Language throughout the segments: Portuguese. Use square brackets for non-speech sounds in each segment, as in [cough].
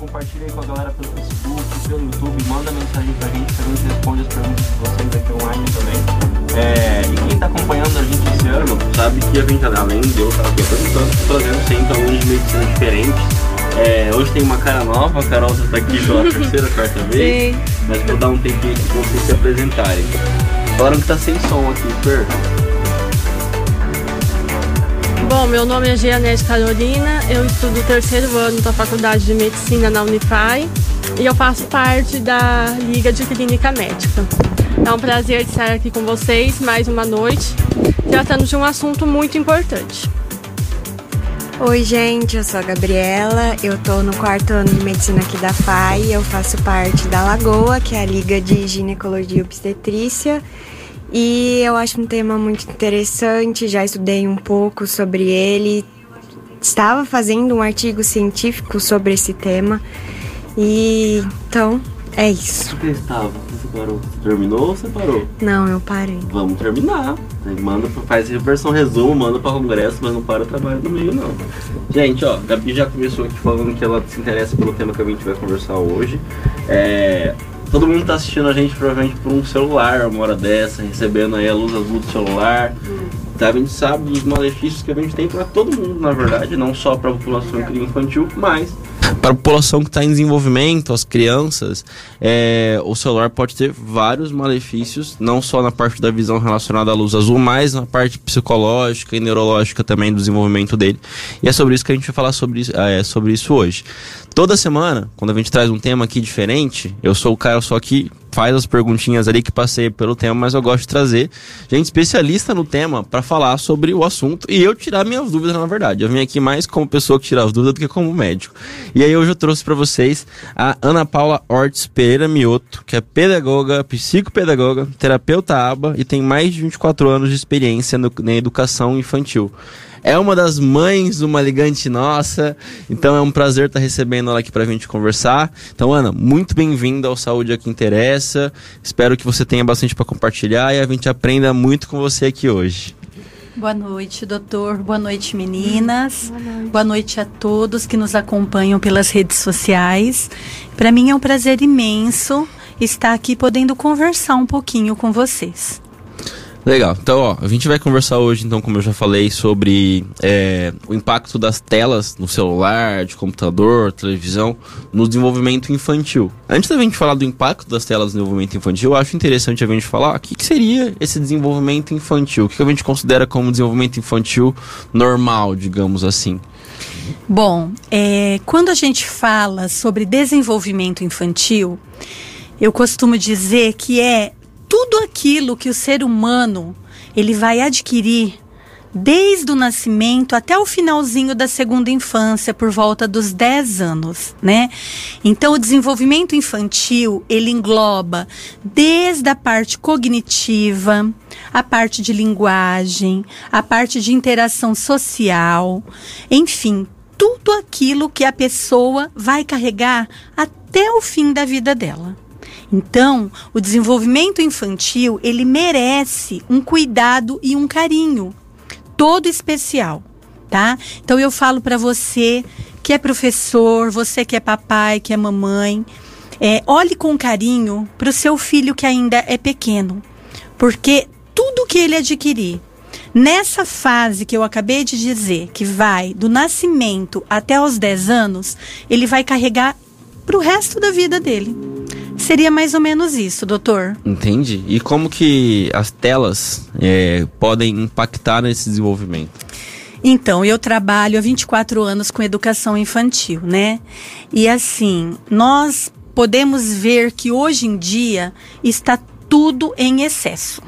compartilha aí com a galera pelo Facebook, pelo YouTube, manda mensagem pra gente, que a gente responde as perguntas de vocês aqui online também. É, e quem tá acompanhando a gente esse ano, sabe que a gente, além de eu estar aqui apresentando, trazendo sempre alunos de medicina diferentes. É, hoje tem uma cara nova, a Carol já tá aqui pela [laughs] terceira, quarta vez. Sim. Mas vou dar um tempinho aqui pra vocês se apresentarem. Falaram que tá sem som aqui, Fer. Bom, meu nome é Gianete Carolina, eu estudo terceiro ano da Faculdade de Medicina na Unify e eu faço parte da Liga de Clínica Médica. É um prazer estar aqui com vocês mais uma noite, tratando de um assunto muito importante. Oi, gente, eu sou a Gabriela, eu tô no quarto ano de medicina aqui da FAI, eu faço parte da Lagoa, que é a Liga de Ginecologia e Obstetrícia, e eu acho um tema muito interessante, já estudei um pouco sobre ele, estava fazendo um artigo científico sobre esse tema, e então é isso. Por que estava? Você parou? Terminou ou você parou? Não, eu parei. Vamos terminar. Manda, faz versão resumo, manda pra congresso, mas não para o trabalho no meio, não. Gente, ó, Gabi já começou aqui falando que ela se interessa pelo tema que a gente vai conversar hoje. É, todo mundo tá assistindo a gente provavelmente por um celular, uma hora dessa, recebendo aí a luz azul do celular. Tá, a gente sabe dos malefícios que a gente tem para todo mundo, na verdade, não só para a população infantil, mas para a população que está em desenvolvimento, as crianças, é, o celular pode ter vários malefícios, não só na parte da visão relacionada à luz azul, mas na parte psicológica e neurológica também do desenvolvimento dele. E é sobre isso que a gente vai falar sobre é, sobre isso hoje. Toda semana, quando a gente traz um tema aqui diferente, eu sou o cara só que faz as perguntinhas ali que passei pelo tema, mas eu gosto de trazer gente especialista no tema para falar sobre o assunto e eu tirar minhas dúvidas, na verdade. Eu vim aqui mais como pessoa que tira as dúvidas do que como médico. E aí hoje eu trouxe para vocês a Ana Paula Ortiz Pereira Mioto, que é pedagoga, psicopedagoga, terapeuta aba e tem mais de 24 anos de experiência no, na educação infantil. É uma das mães de uma ligante nossa, então é um prazer estar recebendo ela aqui pra gente conversar. Então, Ana, muito bem-vinda ao Saúde é que Interessa. Espero que você tenha bastante para compartilhar e a gente aprenda muito com você aqui hoje. Boa noite, doutor. Boa noite, meninas. Boa noite, a todos que nos acompanham pelas redes sociais. Para mim é um prazer imenso estar aqui podendo conversar um pouquinho com vocês. Legal. Então, ó, a gente vai conversar hoje, então, como eu já falei, sobre é, o impacto das telas no celular, de computador, televisão, no desenvolvimento infantil. Antes da gente falar do impacto das telas no desenvolvimento infantil, eu acho interessante a gente falar o que, que seria esse desenvolvimento infantil, o que, que a gente considera como desenvolvimento infantil normal, digamos assim. Bom, é, quando a gente fala sobre desenvolvimento infantil, eu costumo dizer que é tudo aquilo que o ser humano ele vai adquirir desde o nascimento até o finalzinho da segunda infância, por volta dos 10 anos, né? Então, o desenvolvimento infantil, ele engloba desde a parte cognitiva, a parte de linguagem, a parte de interação social, enfim, tudo aquilo que a pessoa vai carregar até o fim da vida dela. Então, o desenvolvimento infantil, ele merece um cuidado e um carinho todo especial, tá? Então eu falo para você que é professor, você que é papai, que é mamãe, é, olhe com carinho para o seu filho que ainda é pequeno, porque tudo que ele adquirir nessa fase que eu acabei de dizer, que vai do nascimento até os 10 anos, ele vai carregar para o resto da vida dele. Seria mais ou menos isso, doutor. Entendi. E como que as telas é, podem impactar nesse desenvolvimento? Então, eu trabalho há 24 anos com educação infantil, né? E assim, nós podemos ver que hoje em dia está tudo em excesso,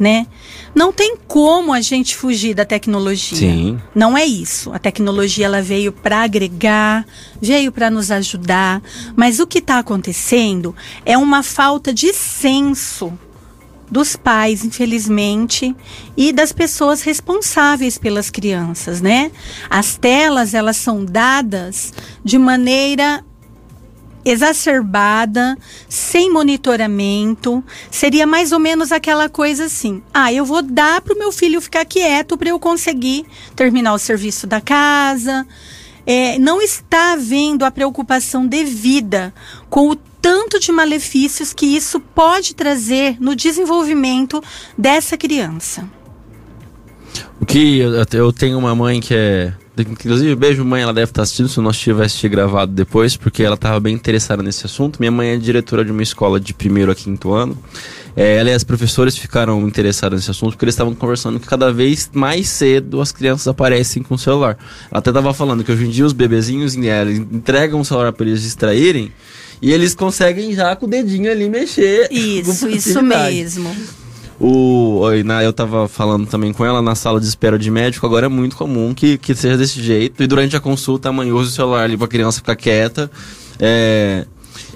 né? Não tem como a gente fugir da tecnologia. Sim. Não é isso. A tecnologia ela veio para agregar, veio para nos ajudar, mas o que está acontecendo é uma falta de senso dos pais, infelizmente, e das pessoas responsáveis pelas crianças, né? As telas, elas são dadas de maneira exacerbada, sem monitoramento, seria mais ou menos aquela coisa assim: ah, eu vou dar para o meu filho ficar quieto para eu conseguir terminar o serviço da casa, é, não está havendo a preocupação devida com o tanto de malefícios que isso pode trazer no desenvolvimento dessa criança. O que eu, tenho uma mãe que é Inclusive, beijo, mãe. Ela deve estar assistindo. Se nós tiver assistir gravado depois, porque ela estava bem interessada nesse assunto. Minha mãe é diretora de uma escola de primeiro a quinto ano. É, ela e as professores ficaram interessadas nesse assunto porque eles estavam conversando que cada vez mais cedo as crianças aparecem com o celular. Ela até estava falando que hoje em dia os bebezinhos né, entregam o celular para eles distraírem e eles conseguem já com o dedinho ali mexer. Isso, isso mesmo. O, eu tava falando também com ela na sala de espera de médico, agora é muito comum que, que seja desse jeito. E durante a consulta a mãe usa o celular ali pra criança ficar quieta. É,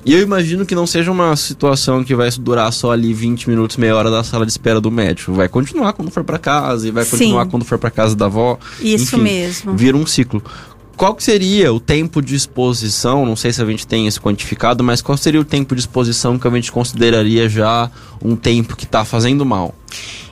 e eu imagino que não seja uma situação que vai durar só ali 20 minutos, meia hora da sala de espera do médico. Vai continuar quando for para casa e vai continuar Sim. quando for para casa da avó. Isso Enfim, mesmo. Vira um ciclo qual que seria o tempo de exposição? Não sei se a gente tem esse quantificado, mas qual seria o tempo de exposição que a gente consideraria já um tempo que está fazendo mal?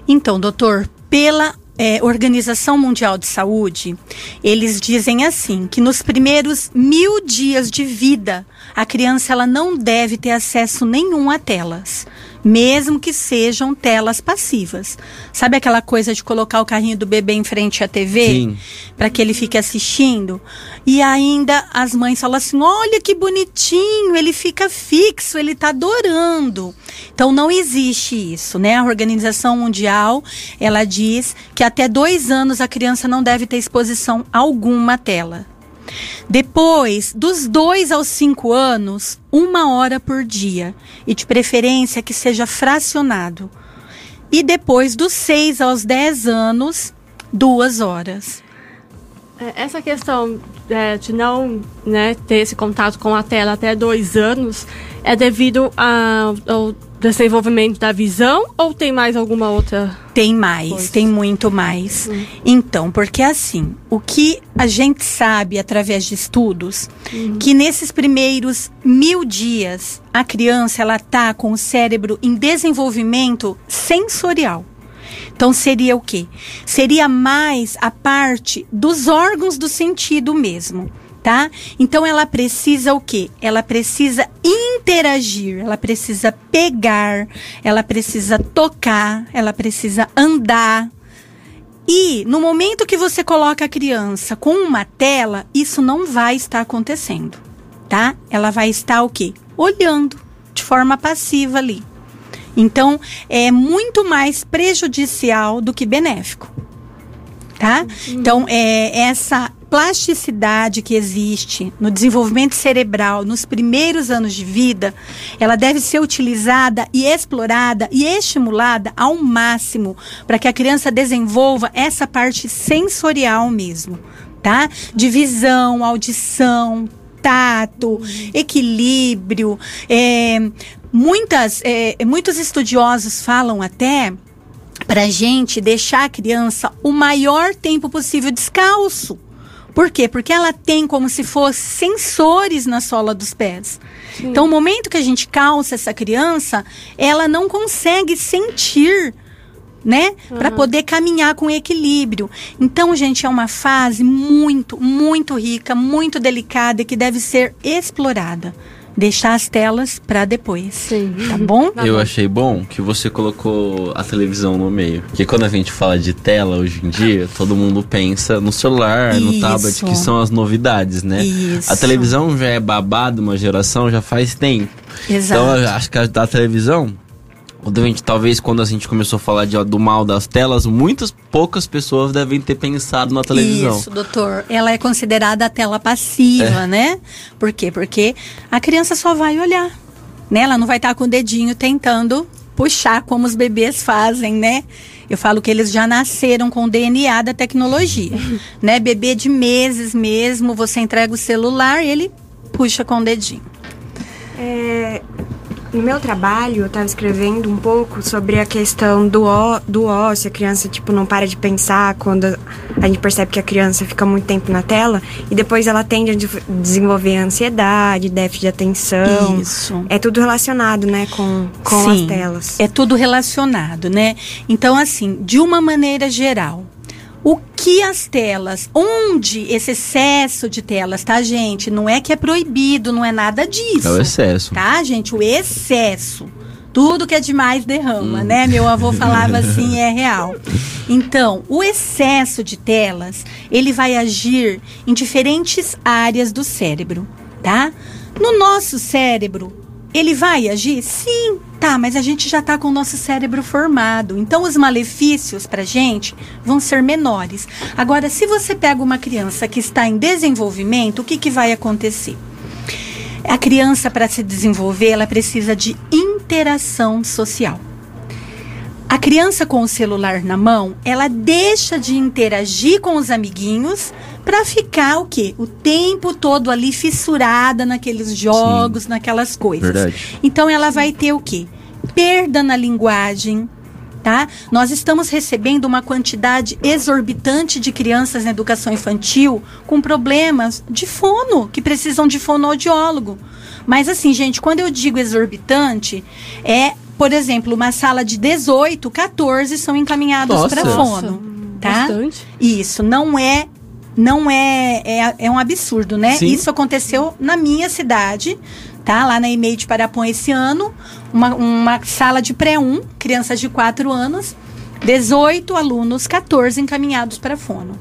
Então, doutor, pela é, Organização Mundial de Saúde, eles dizem assim que nos primeiros mil dias de vida a criança ela não deve ter acesso nenhum a telas mesmo que sejam telas passivas. Sabe aquela coisa de colocar o carrinho do bebê em frente à TV para que ele fique assistindo? E ainda as mães falam assim: "Olha que bonitinho, ele fica fixo, ele está adorando". Então não existe isso, né? A Organização Mundial ela diz que até dois anos a criança não deve ter exposição alguma à tela. Depois, dos dois aos cinco anos, uma hora por dia. E de preferência que seja fracionado. E depois, dos seis aos dez anos, duas horas. É, essa questão é, de não né, ter esse contato com a tela até dois anos é devido a, ao desenvolvimento da visão ou tem mais alguma outra? Tem mais, coisa? tem muito mais. Hum. Então, porque assim, o que a gente sabe através de estudos, hum. que nesses primeiros mil dias a criança ela tá com o cérebro em desenvolvimento sensorial. Então seria o quê? Seria mais a parte dos órgãos do sentido mesmo tá? Então ela precisa o quê? Ela precisa interagir, ela precisa pegar, ela precisa tocar, ela precisa andar. E no momento que você coloca a criança com uma tela, isso não vai estar acontecendo, tá? Ela vai estar o quê? Olhando de forma passiva ali. Então, é muito mais prejudicial do que benéfico tá? Uhum. Então, é, essa plasticidade que existe no desenvolvimento cerebral nos primeiros anos de vida, ela deve ser utilizada e explorada e estimulada ao máximo para que a criança desenvolva essa parte sensorial mesmo, tá? De visão, audição, tato, equilíbrio. É, muitas, é, muitos estudiosos falam até para gente deixar a criança o maior tempo possível descalço. Por quê? Porque ela tem como se fosse sensores na sola dos pés. Sim. Então, o momento que a gente calça essa criança, ela não consegue sentir né? Uhum. Para poder caminhar com equilíbrio. Então, gente, é uma fase muito, muito rica, muito delicada e que deve ser explorada deixar as telas para depois. Sim. Tá bom? Tá Eu achei bom que você colocou a televisão no meio. Porque quando a gente fala de tela hoje em dia, todo mundo pensa no celular, Isso. no tablet, que são as novidades, né? Isso. A televisão já é babado uma geração já faz tempo. Exato. Então, eu acho que a da televisão talvez quando a gente começou a falar de, do mal das telas, muitas poucas pessoas devem ter pensado na televisão. Isso, doutor. Ela é considerada a tela passiva, é. né? Por quê? Porque a criança só vai olhar. Né? Ela não vai estar com o dedinho tentando puxar como os bebês fazem, né? Eu falo que eles já nasceram com o DNA da tecnologia, [laughs] né? Bebê de meses mesmo, você entrega o celular e ele puxa com o dedinho. É, no meu trabalho, eu estava escrevendo um pouco sobre a questão do, ó, do ócio. A criança, tipo, não para de pensar quando a gente percebe que a criança fica muito tempo na tela. E depois ela tende a desenvolver ansiedade, déficit de atenção. Isso. É tudo relacionado, né, com, com Sim, as telas. É tudo relacionado, né? Então, assim, de uma maneira geral, O que as telas, onde esse excesso de telas, tá, gente? Não é que é proibido, não é nada disso. É o excesso. Tá, gente? O excesso. Tudo que é demais derrama, né? Meu avô [laughs] falava assim, é real. Então, o excesso de telas, ele vai agir em diferentes áreas do cérebro, tá? No nosso cérebro, ele vai agir? Sim, tá, mas a gente já tá com o nosso cérebro formado. Então, os malefícios pra gente vão ser menores. Agora, se você pega uma criança que está em desenvolvimento, o que, que vai acontecer? A criança, para se desenvolver, ela precisa de interação social. A criança com o celular na mão, ela deixa de interagir com os amiguinhos para ficar o quê? O tempo todo ali fissurada naqueles jogos, Sim. naquelas coisas. Verdade. Então ela vai ter o quê? Perda na linguagem, tá? Nós estamos recebendo uma quantidade exorbitante de crianças na educação infantil com problemas de fono, que precisam de fonoaudiólogo. Mas assim, gente, quando eu digo exorbitante, é, por exemplo, uma sala de 18, 14 são encaminhados para fono, tá? Bastante. Isso não é não é, é é um absurdo, né? Sim. Isso aconteceu na minha cidade, tá? Lá na EMEI de Parapuã esse ano, uma, uma sala de pré-1, crianças de 4 anos, 18 alunos, 14 encaminhados para fono.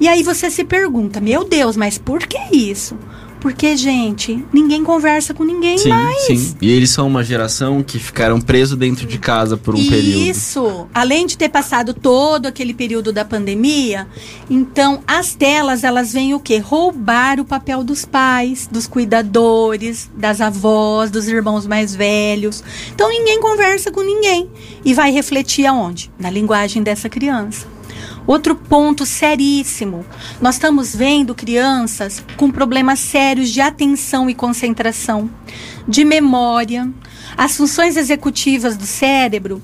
E aí você se pergunta, meu Deus, mas por que isso? Porque, gente, ninguém conversa com ninguém Sim, mais. sim. E eles são uma geração que ficaram presos dentro de casa por um período. Isso. Além de ter passado todo aquele período da pandemia, então as telas elas vêm o quê? Roubar o papel dos pais, dos cuidadores, das avós, dos irmãos mais velhos. Então ninguém conversa com ninguém e vai refletir aonde? Na linguagem dessa criança. Outro ponto seríssimo. Nós estamos vendo crianças com problemas sérios de atenção e concentração, de memória. As funções executivas do cérebro,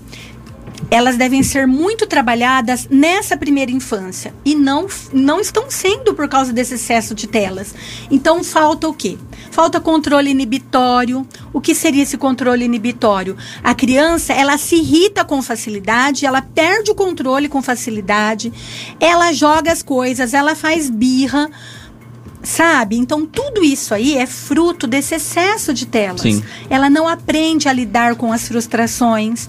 elas devem ser muito trabalhadas nessa primeira infância e não, não estão sendo por causa desse excesso de telas. Então falta o quê? Falta controle inibitório. O que seria esse controle inibitório? A criança, ela se irrita com facilidade, ela perde o controle com facilidade, ela joga as coisas, ela faz birra, sabe? Então tudo isso aí é fruto desse excesso de telas. Sim. Ela não aprende a lidar com as frustrações.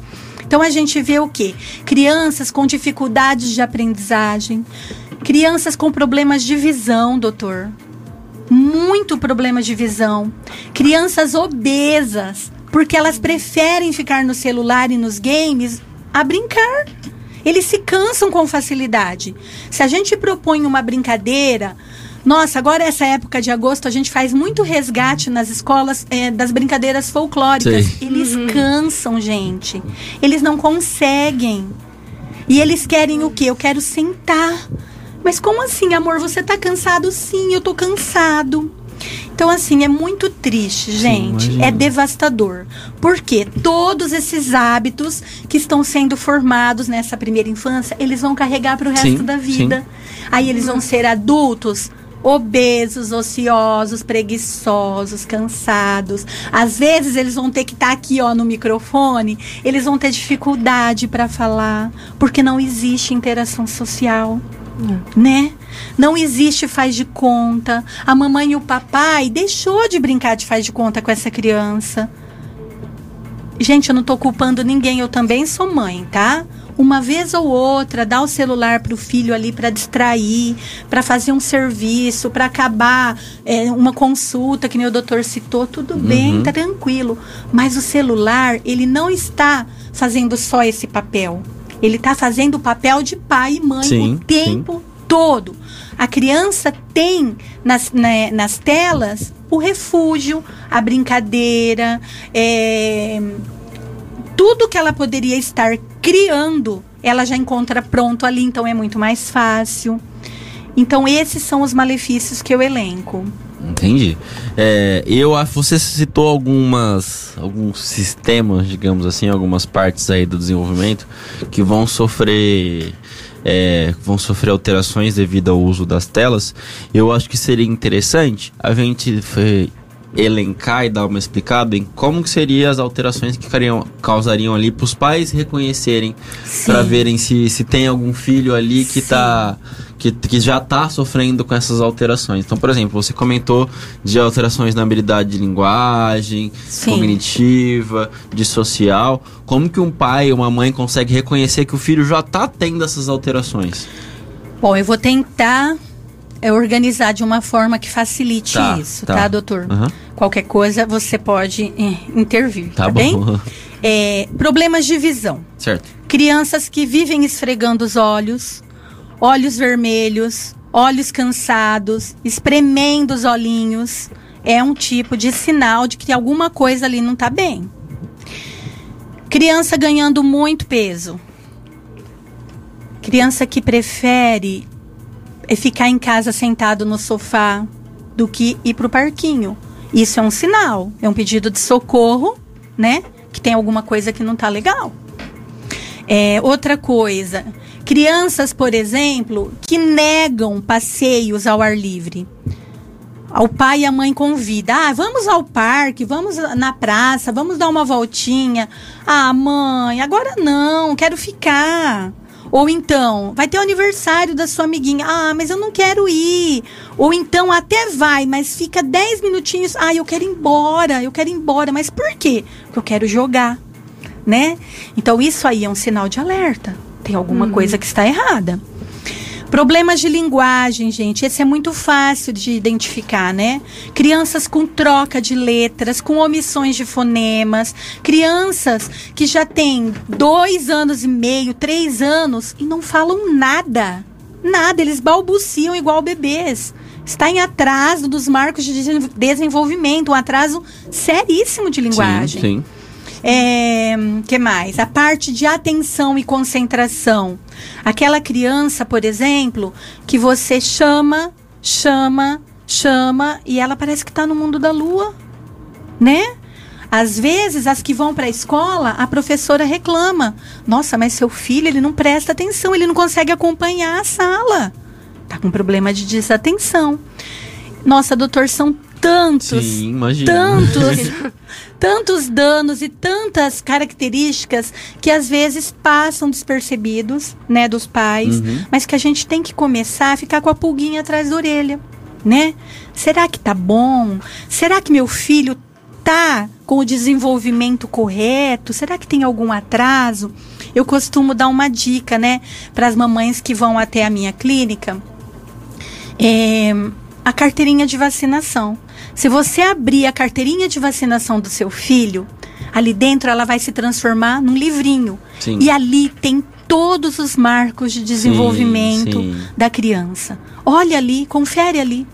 Então a gente vê o quê? Crianças com dificuldades de aprendizagem, crianças com problemas de visão, doutor. Muito problema de visão. Crianças obesas, porque elas preferem ficar no celular e nos games a brincar. Eles se cansam com facilidade. Se a gente propõe uma brincadeira, nossa, agora essa época de agosto a gente faz muito resgate nas escolas eh, das brincadeiras folclóricas. Sei. Eles cansam, gente. Eles não conseguem. E eles querem o quê? Eu quero sentar. Mas como assim, amor? Você tá cansado? Sim, eu tô cansado. Então, assim, é muito triste, gente. imagino. é devastador. Porque todos esses hábitos que estão sendo formados nessa primeira infância, eles vão carregar para o resto Sim, da vida. Aí eles vão ser adultos obesos, ociosos, preguiçosos, cansados. Às vezes eles vão ter que estar aqui, ó, no microfone, eles vão ter dificuldade para falar, porque não existe interação social né? Não existe faz de conta. A mamãe e o papai deixou de brincar de faz de conta com essa criança. Gente, eu não tô culpando ninguém, eu também sou mãe, tá? Uma vez ou outra, dá o celular pro filho ali para distrair, para fazer um serviço, para acabar é, uma consulta que nem o doutor citou, tudo bem, tá tranquilo. Mas o celular, ele não está fazendo só esse papel. Ele está fazendo o papel de pai e mãe Sim, o tempo todo. A criança tem nas, né, nas telas o refúgio, a brincadeira, é, tudo que ela poderia estar criando, ela já encontra pronto ali, então é muito mais fácil. Então esses são os malefícios que eu elenco. Entendi. É, eu, você citou algumas, alguns sistemas, digamos assim, algumas partes aí do desenvolvimento que vão sofrer, é, vão sofrer alterações devido ao uso das telas. Eu acho que seria interessante a gente fe- elencar e dar uma explicada em como que seriam as alterações que ficariam, causariam ali para os pais reconhecerem, para verem se, se tem algum filho ali que tá que, que já está sofrendo com essas alterações. Então, por exemplo, você comentou de alterações na habilidade de linguagem, Sim. cognitiva, de social. Como que um pai ou uma mãe consegue reconhecer que o filho já está tendo essas alterações? Bom, eu vou tentar é, organizar de uma forma que facilite Tá, isso, tá. tá, doutor? Aham. Qualquer coisa você pode eh, intervir, Tá tá, bom. bem? [laughs] É, problemas de visão. Certo. Crianças que vivem esfregando os olhos, olhos vermelhos, olhos cansados, espremendo os olhinhos, é um tipo de sinal de que alguma coisa ali não está bem. Criança ganhando muito peso. Criança que prefere é ficar em casa sentado no sofá do que ir para o parquinho. Isso é um sinal, é um pedido de socorro, né? Que tem alguma coisa que não tá legal. É, outra coisa, crianças, por exemplo, que negam passeios ao ar livre. O pai e a mãe convidam. Ah, vamos ao parque, vamos na praça, vamos dar uma voltinha. Ah, mãe, agora não, quero ficar. Ou então, vai ter o aniversário da sua amiguinha. Ah, mas eu não quero ir. Ou então, até vai, mas fica 10 minutinhos. Ah, eu quero ir embora, eu quero ir embora. Mas por quê? Porque eu quero jogar, né? Então, isso aí é um sinal de alerta. Tem alguma coisa que está errada. Problemas de linguagem, gente, esse é muito fácil de identificar, né? Crianças com troca de letras, com omissões de fonemas, crianças que já têm dois anos e meio, três anos e não falam nada. Nada, eles balbuciam igual bebês. Está em atraso dos marcos de desen- desenvolvimento, um atraso seríssimo de linguagem. Sim, sim. É, que mais? A parte de atenção e concentração. Aquela criança, por exemplo, que você chama, chama, chama e ela parece que está no mundo da lua, né? Às vezes, as que vão para a escola, a professora reclama: Nossa, mas seu filho ele não presta atenção, ele não consegue acompanhar a sala. Tá com problema de desatenção. Nossa, doutor, são tantos Sim, imagina. tantos, [laughs] tantos danos e tantas características que às vezes passam despercebidos, né, dos pais, Uhum. mas que a gente tem que começar a ficar com a pulguinha atrás da orelha, né? Será que tá bom? Será que meu filho tá com o desenvolvimento correto? Será que tem algum atraso? Eu costumo dar uma dica, né, para as mamães que vão até a minha clínica é, a carteirinha de vacinação. Se você abrir a carteirinha de vacinação do seu filho, ali dentro ela vai se transformar num livrinho. Sim. E ali tem todos os marcos de desenvolvimento sim. da criança. Olha ali, confere ali.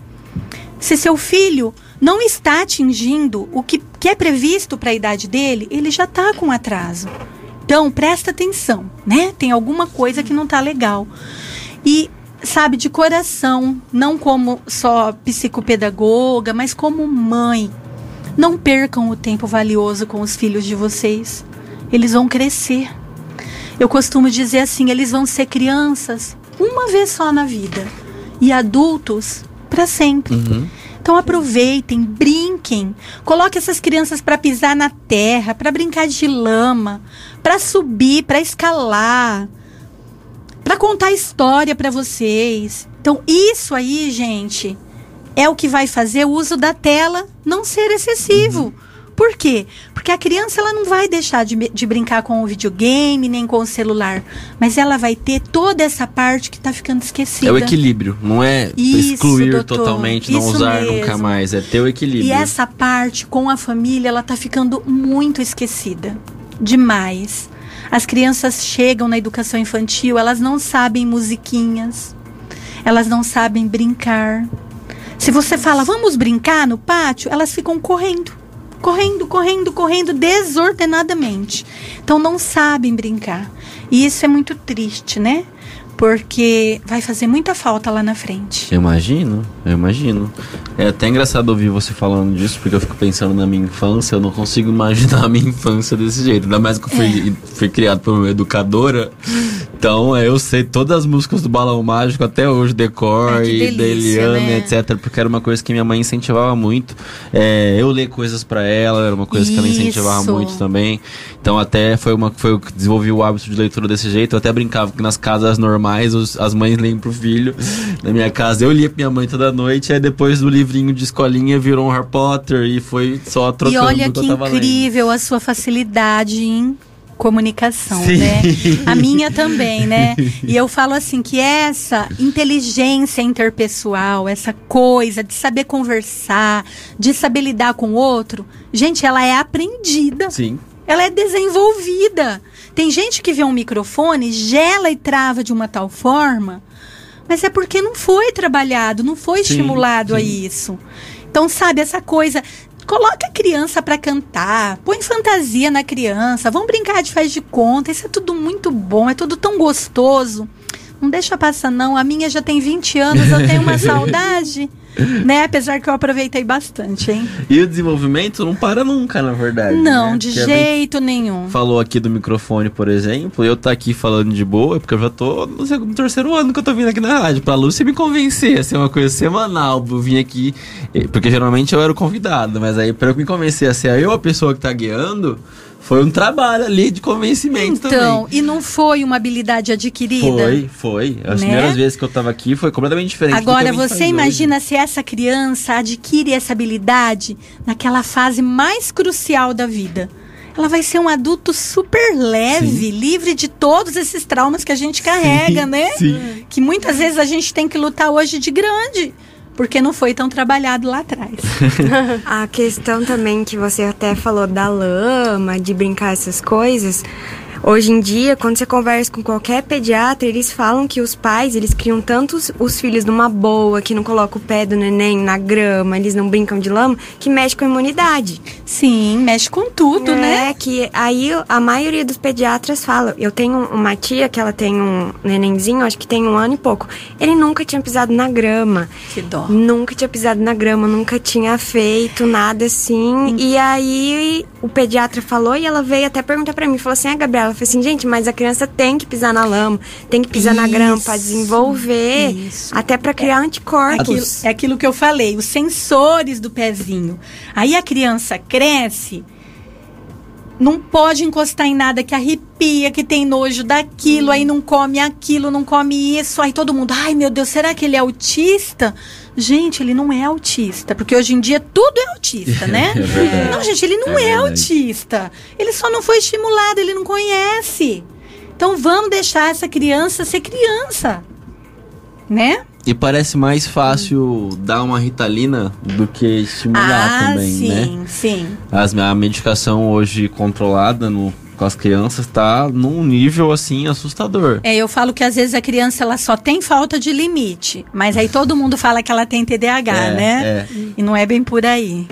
Se seu filho não está atingindo o que, que é previsto para a idade dele, ele já está com atraso. Então, presta atenção, né? Tem alguma coisa que não está legal. E, sabe, de coração, não como só psicopedagoga, mas como mãe, não percam o tempo valioso com os filhos de vocês. Eles vão crescer. Eu costumo dizer assim, eles vão ser crianças uma vez só na vida e adultos para sempre. Uhum. Então aproveitem, brinquem, coloque essas crianças para pisar na terra, para brincar de lama, para subir, para escalar, para contar história para vocês. Então isso aí, gente, é o que vai fazer o uso da tela não ser excessivo. Por quê? Porque a criança ela não vai deixar de, de brincar com o videogame nem com o celular, mas ela vai ter toda essa parte que está ficando esquecida. É o equilíbrio, não é Isso, excluir doutor, totalmente, não usar nunca mesmo. mais, é ter o equilíbrio. E essa parte com a família, ela tá ficando muito esquecida. Demais. As crianças chegam na educação infantil, elas não sabem musiquinhas. Elas não sabem brincar. Se você fala, vamos brincar no pátio, elas ficam correndo. Correndo, correndo, correndo desordenadamente. Então não sabem brincar. E isso é muito triste, né? Porque vai fazer muita falta lá na frente. Eu imagino, eu imagino. É até engraçado ouvir você falando disso, porque eu fico pensando na minha infância, eu não consigo [laughs] imaginar a minha infância desse jeito. Ainda mais que eu fui, É. fui criado por uma educadora, Então, é, eu sei todas as músicas do Balão Mágico até hoje, decor Ai, que e da delícia, Eliane, né? etc. Porque era uma coisa que minha mãe incentivava muito. É, eu ler coisas pra ela, era uma coisa que ela incentivava Isso. muito também. Então, até foi uma foi que desenvolvi o hábito de leitura desse jeito. Eu até brincava que nas casas normais os- as mães leem pro filho. Na minha casa eu lia pra minha mãe toda noite. Aí depois do livrinho de escolinha virou um Harry Potter e foi só trocando E olha que que tava lendo. incrível a sua facilidade em comunicação, Sim. né? A [laughs] minha também, né? E eu falo assim que essa inteligência interpessoal, essa coisa de saber conversar, de saber lidar com o outro, gente, ela é aprendida. Sim. Ela é desenvolvida. Tem gente que vê um microfone, gela e trava de uma tal forma, mas é porque não foi trabalhado, não foi Sim, estimulado a sim. isso. Então, sabe, essa coisa. Coloca a criança pra cantar, põe fantasia na criança, vão brincar de faz de conta, isso é tudo muito bom, é tudo tão gostoso. Não deixa passar, não. A minha já tem 20 anos, eu tenho uma [laughs] saudade, né? Apesar que eu aproveitei bastante, hein? E o desenvolvimento não para nunca, na verdade. Não, né? de Porque jeito nenhum. falou aqui do microfone, por exemplo, eu tá aqui falando de boa, é porque eu já tô no segundo, terceiro ano que eu tô vindo aqui na rádio. Pra Lúcia me convencer a ser uma coisa semanal, eu vim aqui, eh, porque geralmente eu era o convidado, mas aí pra eu me convencer a ser eu a pessoa que tá guiando, foi um trabalho ali de convencimento Então, também. e não foi uma habilidade adquirida? Foi, foi. As Né? primeiras vezes que eu tava aqui foi completamente diferente. Agora, você faz hoje. imagina se essa criança adquire essa habilidade naquela fase mais crucial da vida. Ela vai ser um adulto super leve, livre de todos esses traumas que a gente carrega, né? Sim. Que muitas vezes a gente tem que lutar hoje de grande, porque não foi tão trabalhado lá atrás. [laughs] A questão também que você até falou da lama, de brincar essas coisas. Hoje em dia, quando você conversa com qualquer pediatra, eles falam que os pais, eles criam tanto os, os filhos numa boa, que não colocam o pé do neném na grama, eles não brincam de lama, que mexe com a imunidade. Sim, mexe com tudo, é, né? que aí a maioria dos pediatras fala. Eu tenho uma tia que ela tem um nenenzinho, acho que tem um ano e pouco. Ele nunca tinha pisado na grama. Que dó. Nunca tinha pisado na grama, nunca tinha feito nada assim. E aí o pediatra falou e ela veio até perguntar pra mim, falou assim: "Ah, Gabriela, eu falei assim, gente, mas a criança tem que pisar na lama, tem que pisar na grama pra Isso, desenvolver, isso. até pra criar Aquilo, anticorpos". é aquilo que eu falei, os sensores do pezinho. Aí a criança cresce, não pode encostar em nada que arrepia, que tem nojo daquilo, aí não come aquilo, não come isso, aí todo mundo, ai meu Deus, será que ele é autista? Gente, ele não é autista, porque hoje em dia tudo é autista, [laughs] né? É. Não, gente, ele não É é, autista. Ele só não foi estimulado, ele não conhece. Então vamos deixar essa criança ser criança. Né? E parece mais fácil dar uma ritalina do que estimular também, sim, né? sim. As, a medicação hoje controlada no, com as crianças tá num nível assim assustador. É, eu falo que às vezes a criança ela só tem falta de limite, mas aí todo mundo fala que ela tem TDAH, É, né? é. E não é bem por aí.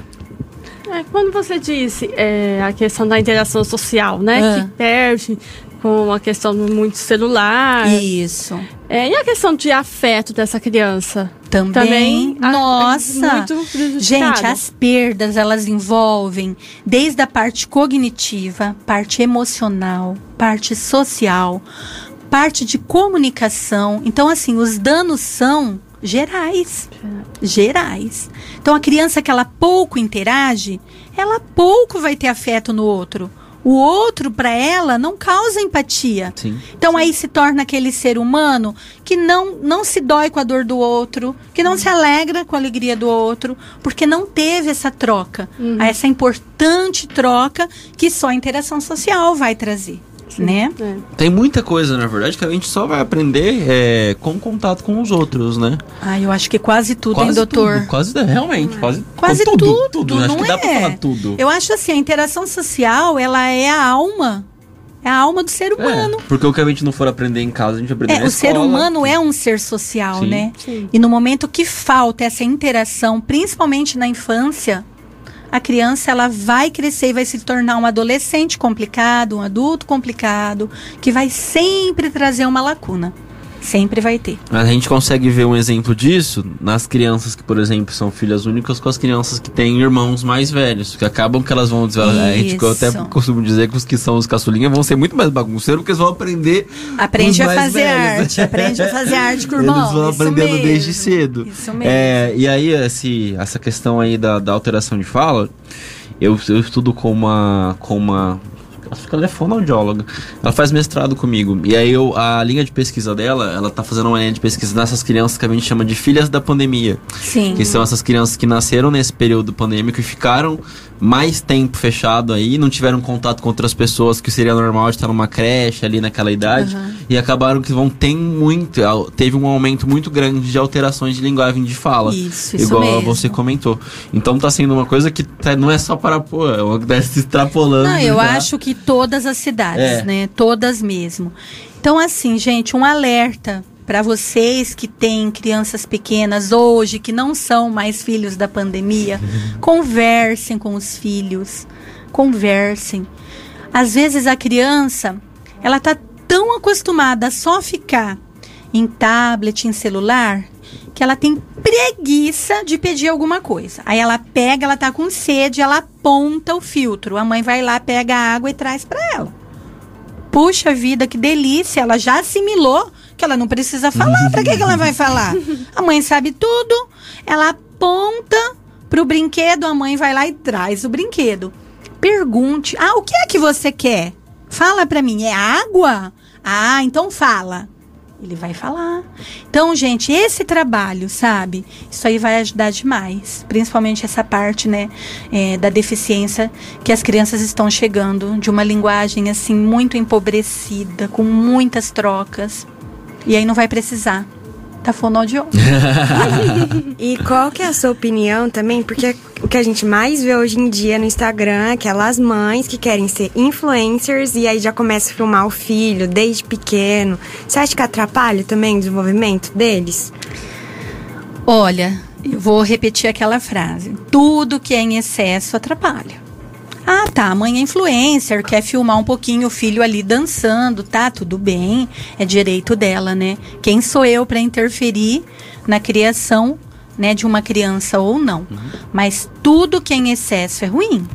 É, quando você disse é, a questão da interação social, né? Ah. Que perde com a questão do muito celular. Isso. É, e a questão de afeto dessa criança? Também. a- Nossa. muito prejudicada. Gente, as perdas elas envolvem desde a parte cognitiva, parte emocional, parte social, parte de comunicação. Então, assim, os danos são gerais. Gerais. Então, a criança que ela pouco interage, ela pouco vai ter afeto no outro. O outro, para ela, não causa empatia. Sim. Então aí se torna aquele ser humano que não, não se dói com a dor do outro, que não se alegra com a alegria do outro, porque não teve essa troca, essa importante troca que só a interação social vai trazer, né? É. Tem muita coisa, na verdade, que a gente só vai aprender é, com contato com os outros, né? Ah, eu acho que quase tudo, hein, quase doutor? Tudo, quase, realmente, quase, Quase tudo. tudo, tudo. Acho não que dá pra é? falar tudo. Eu acho assim, a interação social, ela é a alma, é a alma do ser humano. É, porque o que a gente não for aprender em casa, a gente aprende É, na o ser escola. humano é um ser social, Sim. né? Sim. E no momento que falta essa interação, principalmente na infância, a criança ela vai crescer e vai se tornar um adolescente complicado, um adulto complicado, que vai sempre trazer uma lacuna. Sempre vai ter. A gente consegue ver um exemplo disso nas crianças que, por exemplo, são filhas únicas com as crianças que têm irmãos mais velhos, que acabam que elas vão dizer, a gente, eu até costumo dizer que os que são os caçulinhas vão ser muito mais bagunceiros porque eles vão aprender Aprende a fazer velhos. arte, aprende a fazer arte com o [laughs] irmão. Eles vão isso aprendendo mesmo, desde cedo. Isso mesmo. É, e aí, esse, essa questão aí da, da alteração de fala, eu, eu estudo com uma. Com uma ela é fonoaudióloga. Ela faz mestrado comigo. E aí eu, a linha de pesquisa dela, ela tá fazendo uma linha de pesquisa nessas crianças que a gente chama de filhas da pandemia. Sim. Que são essas crianças que nasceram nesse período pandêmico e ficaram mais tempo fechado aí, não tiveram contato com outras pessoas que seria normal de estar numa creche ali naquela idade e acabaram que vão ter muito, teve um aumento muito grande de alterações de linguagem de fala. Isso, isso igual mesmo. você comentou. Então tá sendo uma coisa que tá- não é só para pô, é uma que tá se extrapolando. Não, eu já. acho que todas as cidades, É. né? Todas mesmo. Então, assim, gente, um alerta para vocês que têm crianças pequenas hoje, que não são mais filhos da pandemia, [laughs] conversem com os filhos. Conversem. Às vezes a criança, ela tá tão acostumada a só ficar em tablet, em celular, que ela tem preguiça de pedir alguma coisa. Aí ela pega, ela tá com sede, ela aponta o filtro. A mãe vai lá, pega a água e traz para ela. Puxa vida, que delícia! Ela já assimilou que ela não precisa falar. Para que, que ela vai falar? A mãe sabe tudo. Ela aponta pro brinquedo, a mãe vai lá e traz o brinquedo. Pergunte: "Ah, o que é que você quer?" Fala para mim, é água? Ah, então fala. Ele vai falar. Então, gente, esse trabalho, sabe? Isso aí vai ajudar demais. Principalmente essa parte, né, é, da deficiência que as crianças estão chegando de uma linguagem assim muito empobrecida, com muitas trocas. E aí não vai precisar. Tá fonoaudiólogo. [laughs] E qual que é a sua opinião também? Porque o que a gente mais vê hoje em dia no Instagram é aquelas mães que querem ser influencers e aí já começa a filmar o filho desde pequeno. Você acha que atrapalha também o desenvolvimento deles? Olha, eu vou repetir aquela frase. Tudo que é em excesso atrapalha. Ah, tá, a mãe é influencer, quer filmar um pouquinho o filho ali dançando, tá? Tudo bem, é direito dela, né? Quem sou eu para interferir na criação, né, de uma criança ou não? Mas tudo que é em excesso é ruim,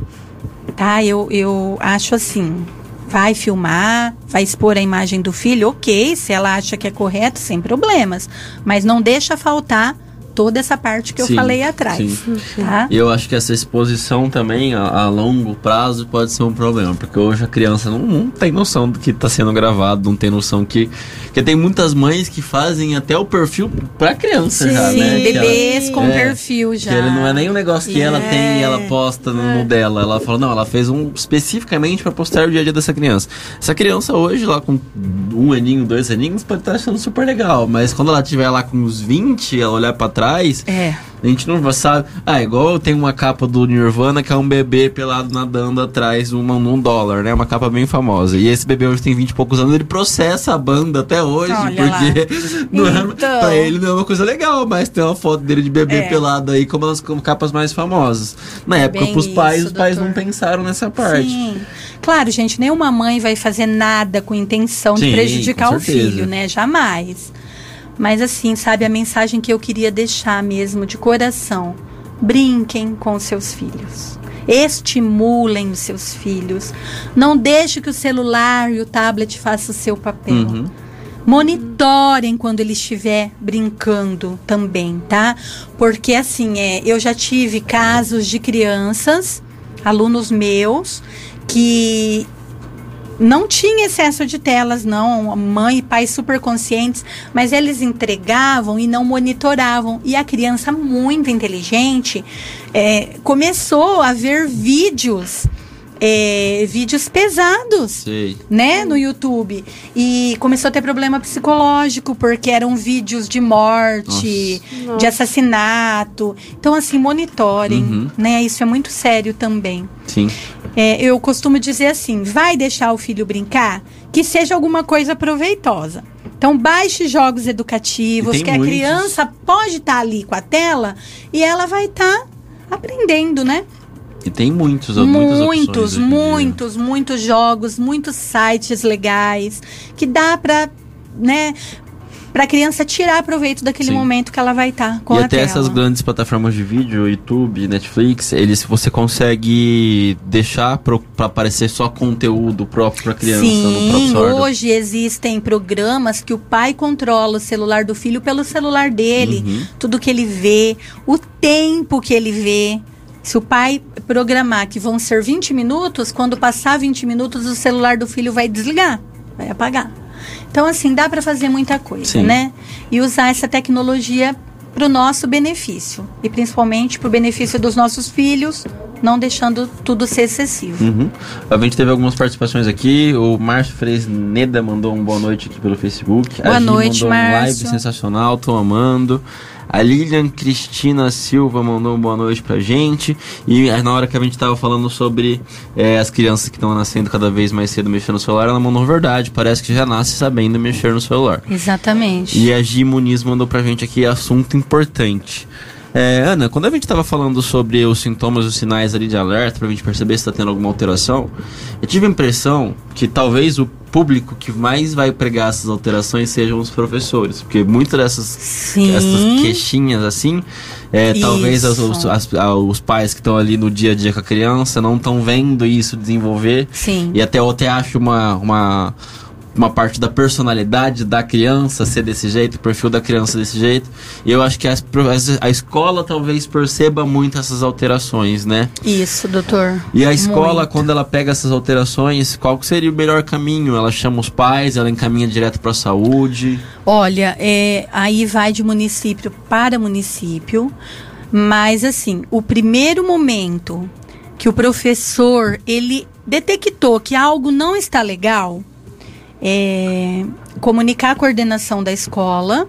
tá? Eu, eu acho assim, vai filmar, vai expor a imagem do filho, ok, se ela acha que é correto, sem problemas. Mas não deixa faltar toda essa parte que eu Sim, falei atrás. sim. Tá? E eu acho que essa exposição também, a, a longo prazo, pode ser um problema. Porque hoje a criança não, não tem noção do que está sendo gravado, não tem noção que. Porque tem muitas mães que fazem até o perfil pra criança já, Sim, né? Que ela- bebês com É, perfil já. Que ele não é nem um negócio que ela É. tem e ela posta no, no dela. Ela fala, não, ela fez um especificamente pra postar o dia a dia dessa criança. Essa criança hoje, lá com um aninho, dois aninhos, pode estar achando super legal. Mas quando ela tiver lá com uns 20, ela olhar pra trás, É. a gente não sabe. Ah, igual tem uma capa do Nirvana que é um bebê pelado nadando atrás num, num dólar, né? Uma capa bem famosa. E esse bebê hoje tem 20 e poucos anos, ele processa a banda até hoje, Olha porque [laughs] não é, Então. pra ele não é uma coisa legal, mas tem uma foto dele de bebê É. pelado aí como as como capas mais famosas. Na época, bem pros pais, isso, os pais não doutor. pensaram nessa parte. Sim. Claro, gente, nenhuma mãe vai fazer nada com intenção Sim, de prejudicar o filho, né? Jamais. Mas assim, sabe, a mensagem que eu queria deixar mesmo de coração. Brinquem com seus filhos. Estimulem os seus filhos. Não deixe que o celular e o tablet façam o seu papel. Uhum. Monitorem quando ele estiver brincando também, tá? Porque assim, é, eu já tive casos de crianças, alunos meus, que não tinha excesso de telas, não. Mãe e pai super conscientes, mas eles entregavam e não monitoravam. E a criança, muito inteligente, é, começou a ver vídeos, é, vídeos pesados Sei. né, no YouTube. E começou a ter problema psicológico, porque eram vídeos de morte, de assassinato. Então, assim, monitorem, Uhum. né? Isso é muito sério também. Sim. É, eu costumo dizer assim: vai deixar o filho brincar? Que seja alguma coisa proveitosa. Então, baixe jogos educativos, que a muitos. criança pode estar ali com a tela e ela vai estar aprendendo, né? E tem muitos, muitos, dia. muitos, muitos jogos, muitos sites legais que dá pra, né, para a criança tirar proveito daquele Sim. momento que ela vai estar com e a até tela. essas grandes plataformas de vídeo, YouTube, Netflix, eles você consegue deixar para aparecer só conteúdo próprio para criança Sim, hoje existem programas que o pai controla o celular do filho pelo celular dele, Uhum. tudo que ele vê, o tempo que ele vê. Se o pai programar que vão ser 20 minutos, quando passar 20 minutos, o celular do filho vai desligar, vai apagar. Então, assim, dá para fazer muita coisa, Sim. né? E usar essa tecnologia para o nosso benefício. E principalmente para o benefício dos nossos filhos, não deixando tudo ser excessivo. Uhum. A gente teve algumas participações aqui. O Márcio Fresneda mandou um boa noite aqui pelo Facebook. Boa a Gi noite, mandou um live Márcio. sensacional, tô amando. A Lilian Cristina Silva mandou uma boa noite pra gente. E aí, na hora que a gente tava falando sobre eh, as crianças que estão nascendo cada vez mais cedo mexendo no celular, ela mandou verdade. Parece que já nasce sabendo mexer no celular. Exatamente. E a Gi Muniz mandou pra gente aqui assunto importante. É, Ana, quando a gente tava falando sobre os sintomas e os sinais ali de alerta, pra gente perceber se tá tendo alguma alteração, eu tive a impressão que talvez o público que mais vai pregar essas alterações sejam os professores, porque muitas dessas Sim. essas queixinhas assim, é, talvez os, os, as- os pais que estão ali no dia a dia com a criança não estão vendo isso desenvolver. Sim. E até eu até acho uma, uma, uma parte da personalidade da criança ser desse jeito, o perfil da criança desse jeito. E eu acho que as a escola talvez perceba muito essas alterações, né? Isso, doutor. E a escola, Muito. quando ela pega essas alterações, qual seria o melhor caminho? Ela chama os pais, ela encaminha direto para a saúde. Olha, é, aí vai de município para município, mas assim, o primeiro momento que o professor ele detectou que algo não está legal, é comunicar a coordenação da escola,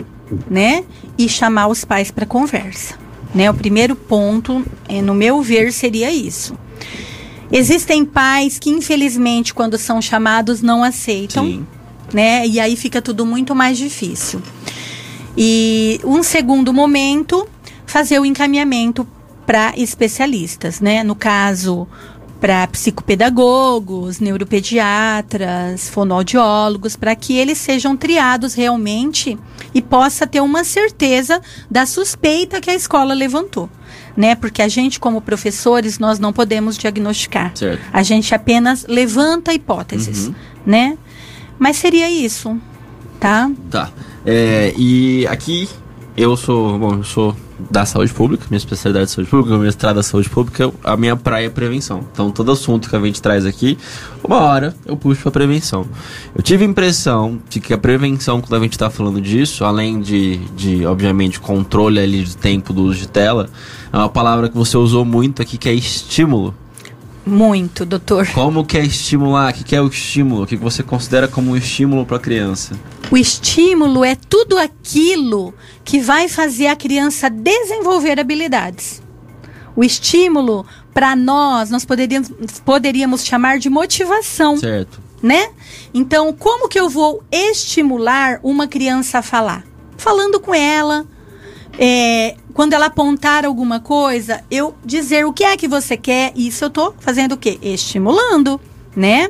né, e chamar os pais para conversa, né? O primeiro ponto, é, no meu ver, seria isso. Existem pais que, infelizmente, quando são chamados, não aceitam Sim. né? E aí fica tudo muito mais difícil. E um segundo momento, fazer o encaminhamento para especialistas, né? No caso, para psicopedagogos, neuropediatras, fonoaudiólogos, para que eles sejam triados realmente e possa ter uma certeza da suspeita que a escola levantou, né? Porque a gente como professores, nós não podemos diagnosticar. Certo. A gente apenas levanta hipóteses, Uhum. né? Mas seria isso, tá? Tá. É, e aqui eu sou, bom, eu sou da saúde pública, minha especialidade é saúde pública, meu mestrado é saúde pública, a minha praia é prevenção. Então todo assunto que a gente traz aqui, uma hora eu puxo pra prevenção. Eu tive a impressão de que a prevenção, quando a gente tá falando disso, além de, de obviamente, controle ali de tempo do uso de tela, é uma palavra que você usou muito aqui que é estímulo. Muito, doutor. Como que é estimular? O que, que é o estímulo? O que, você considera como um estímulo pra criança? O estímulo é tudo aquilo que vai fazer a criança desenvolver habilidades. O estímulo, para nós, nós poderíamos, poderíamos chamar de motivação, Certo. né? Então, como que eu vou estimular uma criança a falar? Falando com ela, é, quando ela apontar alguma coisa, eu dizer o que é que você quer, isso eu tô fazendo o quê? Estimulando, né?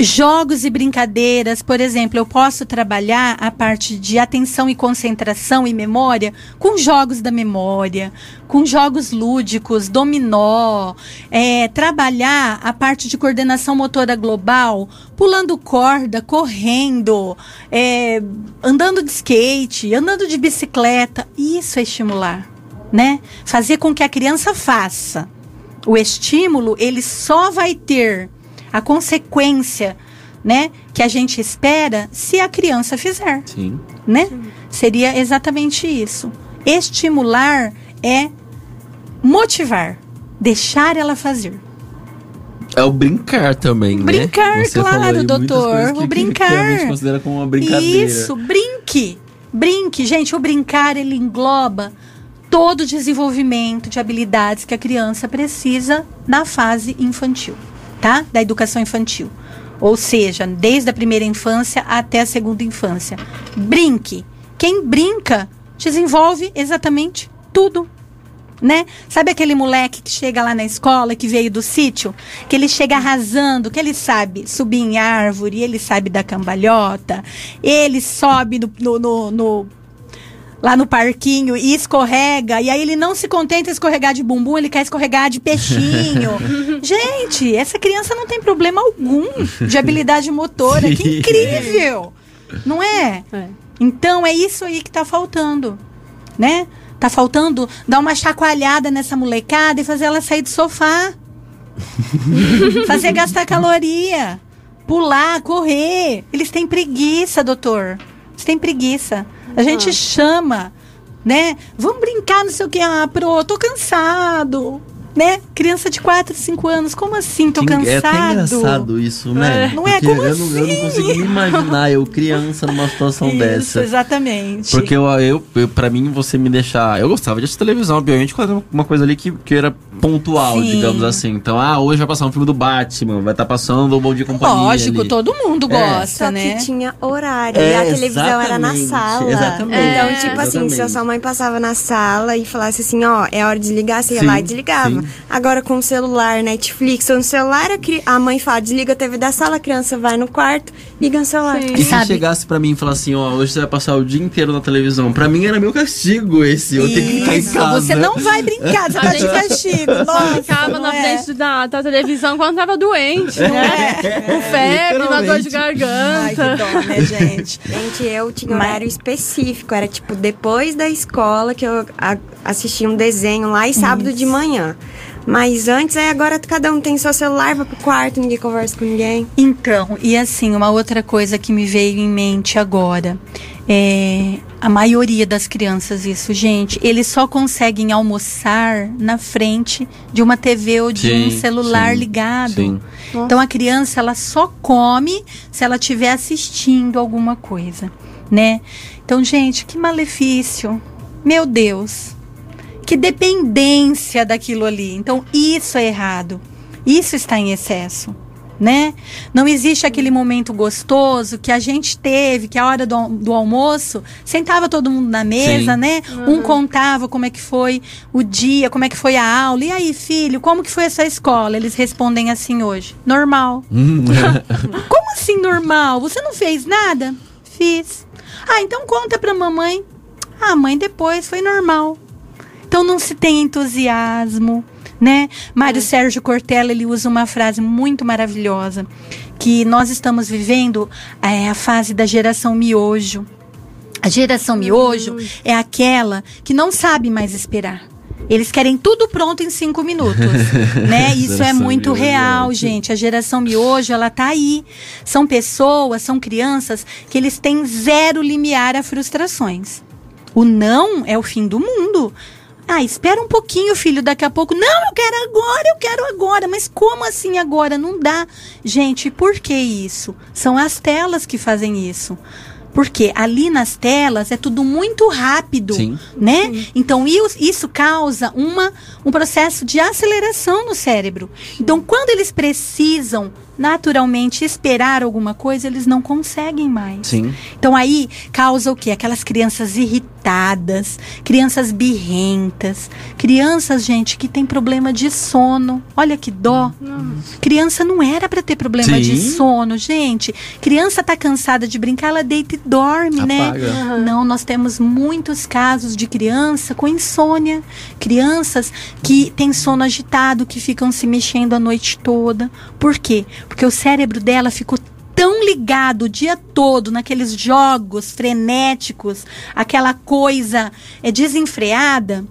Jogos e brincadeiras, por exemplo, eu posso trabalhar a parte de atenção e concentração e memória com jogos da memória, com jogos lúdicos, dominó, é, trabalhar a parte de coordenação motora global, pulando corda, correndo, é, andando de skate, andando de bicicleta. Isso é estimular, né? Fazer com que a criança faça. O estímulo, ele só vai ter a consequência, né, que a gente espera se a criança fizer, Sim. né? Seria exatamente isso. Estimular é motivar, deixar ela fazer. É o brincar também, né? Brincar, Você claro, aí doutor, o brincar. Que considera como uma brincadeira. Isso, brinque. Brinque, gente, o brincar ele engloba todo o desenvolvimento de habilidades que a criança precisa na fase infantil, tá? Da educação infantil. Ou seja, desde a primeira infância até a segunda infância. Brinque. Quem brinca desenvolve exatamente tudo. né? Sabe aquele moleque que chega lá na escola, que veio do sítio, que ele chega arrasando, que ele sabe subir em árvore, ele sabe dar cambalhota, ele sobe no, no, no, no lá no parquinho e escorrega, e aí ele não se contenta em escorregar de bumbum, ele quer escorregar de peixinho. [laughs] Gente, essa criança não tem problema algum de [laughs] habilidade motora, que incrível! Não é? É. Então é isso aí que tá faltando, né? Tá faltando dar uma chacoalhada nessa molecada e fazer ela sair do sofá. [laughs] fazer gastar caloria, pular, correr. Eles têm preguiça, doutor. Eles têm preguiça. A gente Ah. chama, né? Vamos brincar, não sei o que. Ah, pro, tô cansado. Né? Criança de 4, 5 anos, como assim? Tô Que- cansado. É até engraçado isso, né? Não é? Porque Como eu, não, eu não assim? consigo nem imaginar eu criança numa situação Isso, dessa. exatamente. Porque eu, eu, eu, pra mim, você me deixar. Eu gostava de assistir televisão, obviamente, uma coisa ali que, que era pontual, Sim. digamos assim. Então, ah, hoje vai passar um filme do Batman, vai estar passando o Bom Dia e Companhia. Lógico, ali. todo mundo É. gosta, Só né? que tinha horário É, e a televisão era na exatamente, sala. exatamente, Então, É. tipo assim, se a exatamente. sua mãe passava na sala e falasse assim, ó, é hora de desligar, você ia lá e desligava. sim. Agora com o celular, Netflix, ou no celular, a, cri- a mãe fala, desliga a TV da sala, a criança vai no quarto, liga no celular. Sim. E se Sabe? chegasse pra mim e falasse assim, ó, hoje você vai passar o dia inteiro na televisão, pra mim era meu castigo esse, eu tenho que ficar em Isso, casa. Você não vai brincar, você [laughs] tá de castigo. Nossa, Ficava não na é? frente da, da televisão quando tava doente, né? Com febre, uma dor de Ai, que garganta. dó, né, gente? [laughs] Gente, eu tinha Mas- horário específico. Era tipo depois da escola que eu assistia um desenho lá e sábado de manhã. Mas antes, aí agora cada um tem seu celular, vai pro quarto, ninguém conversa com ninguém. Então, e assim, uma outra coisa que me veio em mente agora. É, a maioria das crianças, isso, gente, eles só conseguem almoçar na frente de uma TV ou de Sim, um celular sim, ligado. sim. Então a criança ela só come se ela estiver assistindo alguma coisa, né? Então, gente, que malefício. Meu Deus. Que dependência daquilo ali. Então, isso é errado. Isso está em excesso. Né? Não existe aquele momento gostoso que a gente teve, que a hora do, do almoço, sentava todo mundo na mesa, Sim. né? Um contava como é que foi o dia, como é que foi a aula. E aí, filho, como que foi essa escola? Eles respondem assim hoje: normal. [laughs] Como assim normal? Você não fez nada? Fiz. Ah, então conta pra mamãe. Ah, mãe, depois foi normal. Então não se tem entusiasmo, né? Mário Sérgio Cortella, ele usa uma frase muito maravilhosa, que nós estamos vivendo é, a fase da geração miojo. A geração miojo é aquela que não sabe mais esperar. Eles querem tudo pronto em cinco minutos, [laughs] né? Isso é muito é real, gente. A geração miojo, ela tá aí. São pessoas, são crianças que eles têm zero limiar a frustrações. O não é o fim do mundo. Ah, espera um pouquinho, filho, daqui a pouco. Não, eu quero agora, eu quero agora. Mas como assim agora? Não dá. Gente, por que isso? São as telas que fazem isso. Porque ali nas telas é tudo muito rápido, Sim. né? Então isso, isso causa uma, um processo de aceleração no cérebro. Então quando eles precisam naturalmente esperar alguma coisa, eles não conseguem mais. Sim. Então aí causa o quê? Aquelas crianças irritadas, crianças birrentas, crianças, gente, que tem problema de sono. Olha que dó. Criança não era para ter problema de Sim. sono, gente. Criança tá cansada de brincar, ela deita e dorme, Apaga. né? Não, nós temos muitos casos de criança com insônia, crianças que têm sono agitado, que ficam se mexendo a noite toda. Por quê? Porque o cérebro dela ficou tão ligado o dia todo naqueles jogos frenéticos, aquela coisa é desenfreada,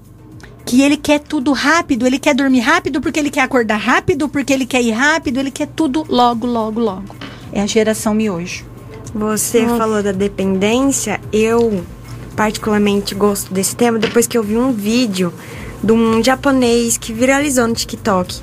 que ele quer tudo rápido, ele quer dormir rápido porque ele quer acordar rápido, porque ele quer ir rápido, ele quer tudo logo, logo, logo. É a geração miojo. Você falou da dependência, eu particularmente gosto desse tema. Depois que eu vi um vídeo de um japonês que viralizou no TikTok.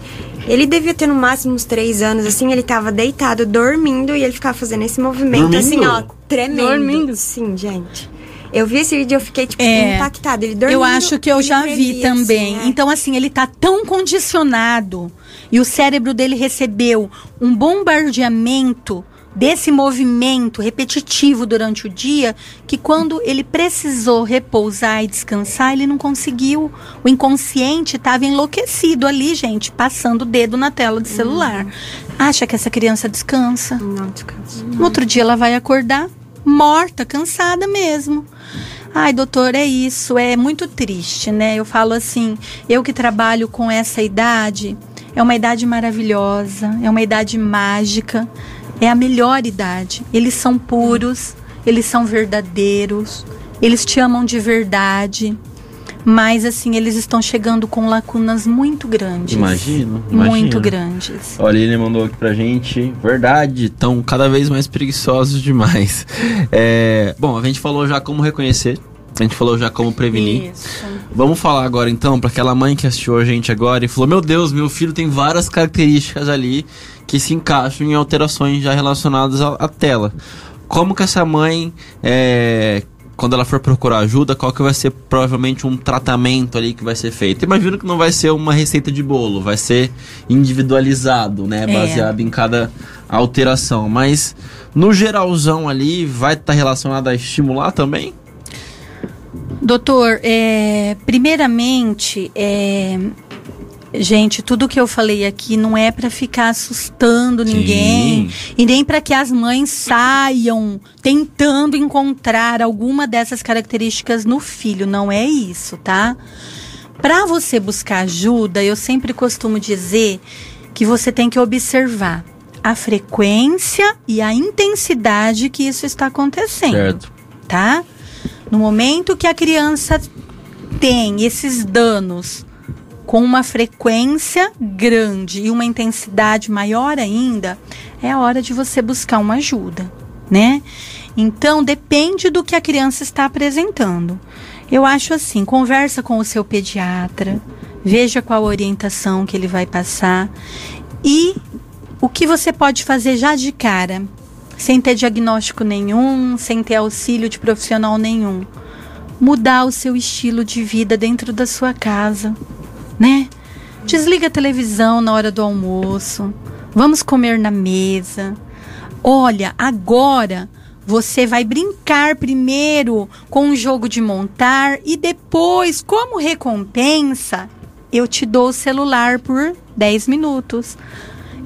Ele devia ter no máximo uns três anos, assim, ele tava deitado, dormindo, e ele ficava fazendo esse movimento, Dormindo? assim, ó, tremendo. Dormindo? Sim, gente. Eu vi esse vídeo e eu fiquei, tipo, É. impactada. Ele dormindo. Eu acho que eu já vi tremia, também. assim, é. Então, assim, ele tá tão condicionado e o cérebro dele recebeu um bombardeamento desse movimento repetitivo durante o dia, que quando ele precisou repousar e descansar, ele não conseguiu. O inconsciente estava enlouquecido ali, gente, passando o dedo na tela do celular. Acha que essa criança descansa? Não descanso. No outro dia ela vai acordar morta, cansada mesmo. Ai, doutor, é isso, é muito triste, né? Eu falo assim, eu que trabalho com essa idade, é uma idade maravilhosa, é uma idade mágica, é a melhor idade. Eles são puros, eles são verdadeiros, eles te amam de verdade. Mas assim, eles estão chegando com lacunas muito grandes. Imagino, imagino. Muito grandes. Olha, ele mandou aqui pra gente. Verdade, estão cada vez mais preguiçosos demais. [laughs] É, bom, a gente falou já como reconhecer. A gente falou já como prevenir. Isso. Vamos falar agora então para aquela mãe que assistiu a gente agora e falou: Meu Deus, meu filho tem várias características ali que se encaixam em alterações já relacionadas à, à tela. Como que essa mãe, é, quando ela for procurar ajuda, qual que vai ser provavelmente um tratamento ali que vai ser feito? Imagino que não vai ser uma receita de bolo, vai ser individualizado, né? É. Baseado em cada alteração. Mas no geralzão ali, vai estar relacionado a estimular também? Doutor, é, primeiramente, é, gente, tudo que eu falei aqui não é para ficar assustando Sim. ninguém e nem para que as mães saiam tentando encontrar alguma dessas características no filho. Não é isso, tá? Para você buscar ajuda, eu sempre costumo dizer que você tem que observar a frequência e a intensidade que isso está acontecendo Certo. tá? No momento que a criança tem esses danos com uma frequência grande e uma intensidade maior ainda, é a hora de você buscar uma ajuda, né? Então depende do que a criança está apresentando. Eu acho assim, conversa com o seu pediatra, veja qual orientação que ele vai passar e o que você pode fazer já de cara, sem ter diagnóstico nenhum, sem ter auxílio de profissional nenhum. Mudar o seu estilo de vida dentro da sua casa, né? Desliga a televisão na hora do almoço. Vamos comer na mesa. Olha, agora você vai brincar primeiro com um jogo de montar e depois, como recompensa, eu te dou o celular por 10 minutos.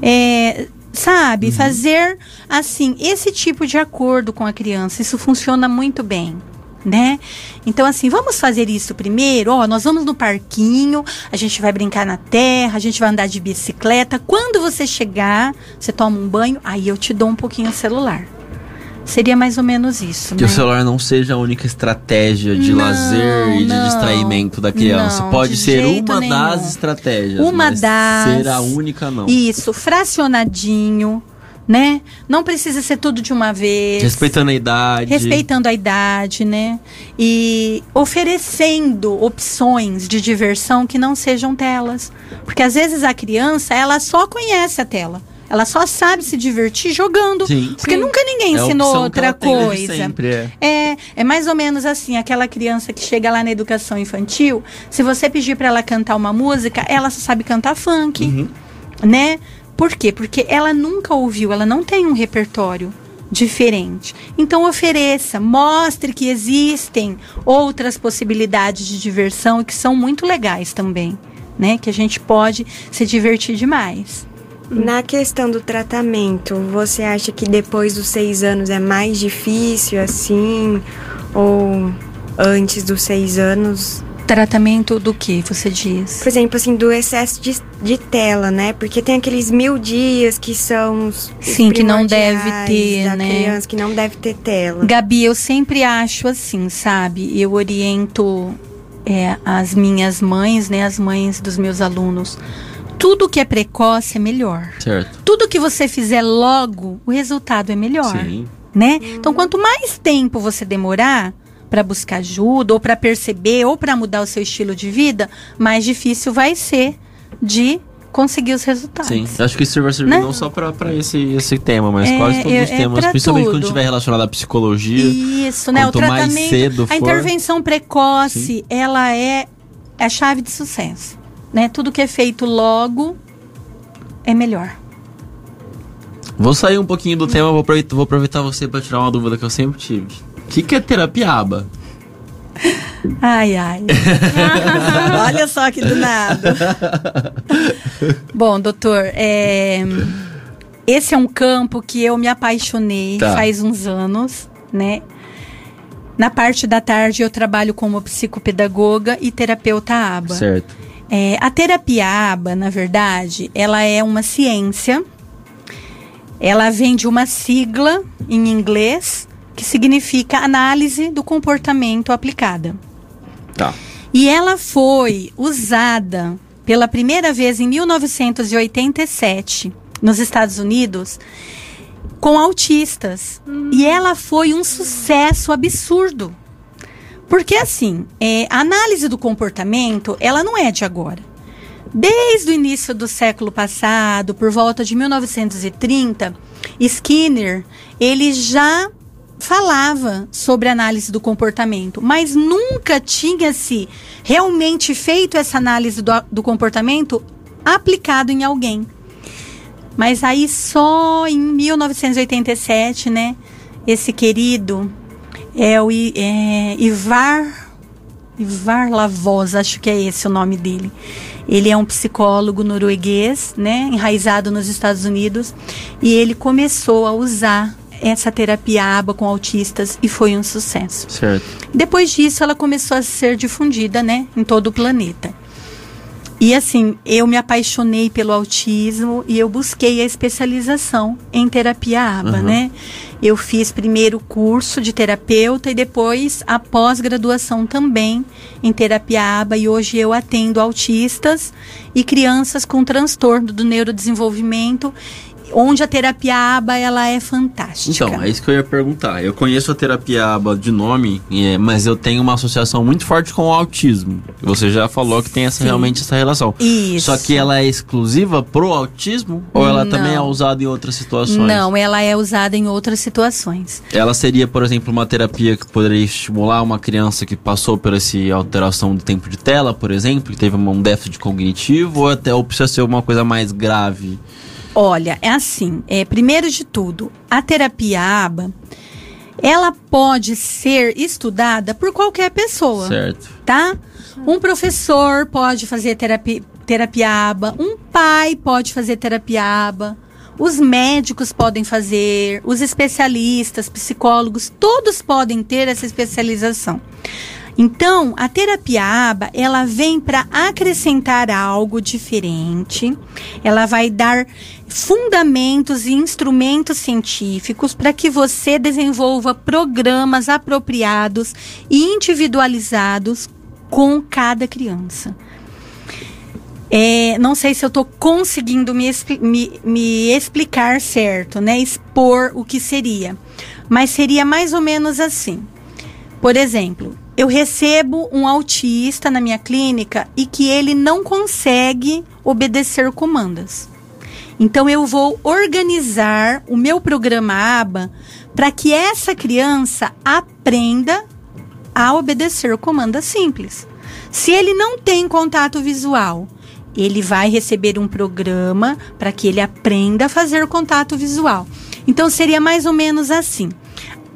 É, sabe, fazer assim, esse tipo de acordo com a criança, isso funciona muito bem. Né? Então, assim, vamos fazer isso primeiro. Ó, nós vamos no parquinho, a gente vai brincar na terra, a gente vai andar de bicicleta. Quando você chegar, você toma um banho, aí eu te dou um pouquinho o celular. Seria mais ou menos isso. Que né? o celular não seja a única estratégia de Não, lazer e de não. distraimento da criança. Não, Pode de ser uma nenhum. das estratégias. Uma das. Ser a única, não. Isso, fracionadinho, né? Não precisa ser tudo de uma vez. Respeitando a idade. Respeitando a idade, né? E oferecendo opções de diversão que não sejam telas. Porque às vezes a criança, ela só conhece a tela. Ela só sabe se divertir jogando. Sim. Porque Sim. nunca ninguém É ensinou que outra coisa. sempre, é. É, é mais ou menos assim, aquela criança que chega lá na educação infantil, se você pedir para ela cantar uma música, ela só sabe cantar funk, Uhum. né? Por quê? Porque ela nunca ouviu, ela não tem um repertório diferente. Então ofereça, mostre que existem outras possibilidades de diversão que são muito legais também, né? Que a gente pode se divertir demais. Na questão do tratamento, você acha que depois dos seis anos é mais difícil assim? Ou antes dos seis anos? Tratamento do que você diz? Por exemplo, assim, do excesso de, de tela, né? Porque tem aqueles mil dias que são os, Sim, que não deve ter, da né? criança, que não deve ter tela. Gabi, eu sempre acho assim, sabe? Eu oriento é, as minhas mães, né? As mães dos meus alunos. Tudo que é precoce é melhor. Certo. Tudo que você fizer logo, o resultado é melhor, Sim. né? Então, quanto mais tempo você demorar para buscar ajuda, ou para perceber, ou para mudar o seu estilo de vida, mais difícil vai ser de conseguir os resultados. Sim. Acho que isso vai servir Né? não só pra esse, esse tema, mas É, quase todos é- os é temas. pra principalmente quando tudo. estiver relacionado à psicologia. Isso, né? O Quanto mais tratamento, cedo a for- intervenção precoce, ela é a chave de sucesso, né? Tudo que é feito logo é melhor. Vou sair um pouquinho do tema, vou aproveitar, vou aproveitar você para tirar uma dúvida que eu sempre tive. O que, que é terapia aba? Ai, ai. [laughs] Olha só que do nada. Bom, doutor, é, esse é um campo que eu me apaixonei Tá. faz uns anos, né? Na parte da tarde eu trabalho como psicopedagoga e terapeuta aba. Certo. É, a terapia aba, na verdade, ela é uma ciência. Ela vem de uma sigla em inglês que significa análise do comportamento aplicada. Tá. E ela foi usada pela primeira vez em 1987 nos Estados Unidos com autistas. E ela foi um sucesso absurdo. Porque assim, é, a análise do comportamento, ela não é de agora. Desde o início do século passado, por volta de 1930, Skinner, ele já falava sobre análise do comportamento, mas nunca tinha se realmente feito essa análise do, do comportamento aplicado em alguém. Mas aí só em 1987, né, esse querido é o é, Ivar Ivar Lavoz, acho que é esse o nome dele. Ele é um psicólogo norueguês, né, enraizado nos Estados Unidos, e ele começou a usar essa terapia aba com autistas e foi um sucesso. Certo. Depois disso, ela começou a ser difundida, né, em todo o planeta. E assim, eu me apaixonei pelo autismo e eu busquei a especialização em terapia aba, Uhum. né? Eu fiz primeiro curso de terapeuta e depois a pós-graduação também em terapia aba e hoje eu atendo autistas e crianças com transtorno do neurodesenvolvimento, onde a terapia aba ela é fantástica. Então, é isso que eu ia perguntar. Eu conheço a terapia aba de nome, é, mas eu tenho uma associação muito forte com o autismo. Você já falou que tem essa, Sim. realmente essa relação. Isso. Só que ela é exclusiva pro autismo ou ela também é Não. usada em outras situações? Não, ela é usada em outras situações. Ela seria, por exemplo, uma terapia que poderia estimular uma criança que passou por essa alteração do tempo de tela, por exemplo, que teve um déficit cognitivo, ou até ou precisa ser uma coisa mais grave? Olha, é assim, é, primeiro de tudo, a terapia aba, ela pode ser estudada por qualquer pessoa, Certo. tá? Um professor pode fazer terapia, terapia aba, um pai pode fazer terapia aba, os médicos podem fazer, os especialistas, psicólogos, todos podem ter essa especialização. Então, a terapia aba, ela vem para acrescentar algo diferente. Ela vai dar fundamentos e instrumentos científicos para que você desenvolva programas apropriados e individualizados com cada criança. É, não sei se eu estou conseguindo me, me- me explicar certo, né? Expor o que seria. Mas seria mais ou menos assim. Por exemplo, eu recebo um autista na minha clínica e que ele não consegue obedecer comandas. Então eu vou organizar o meu programa ABA para que essa criança aprenda a obedecer comandas simples. Se ele não tem contato visual, ele vai receber um programa para que ele aprenda a fazer contato visual. Então seria mais ou menos assim.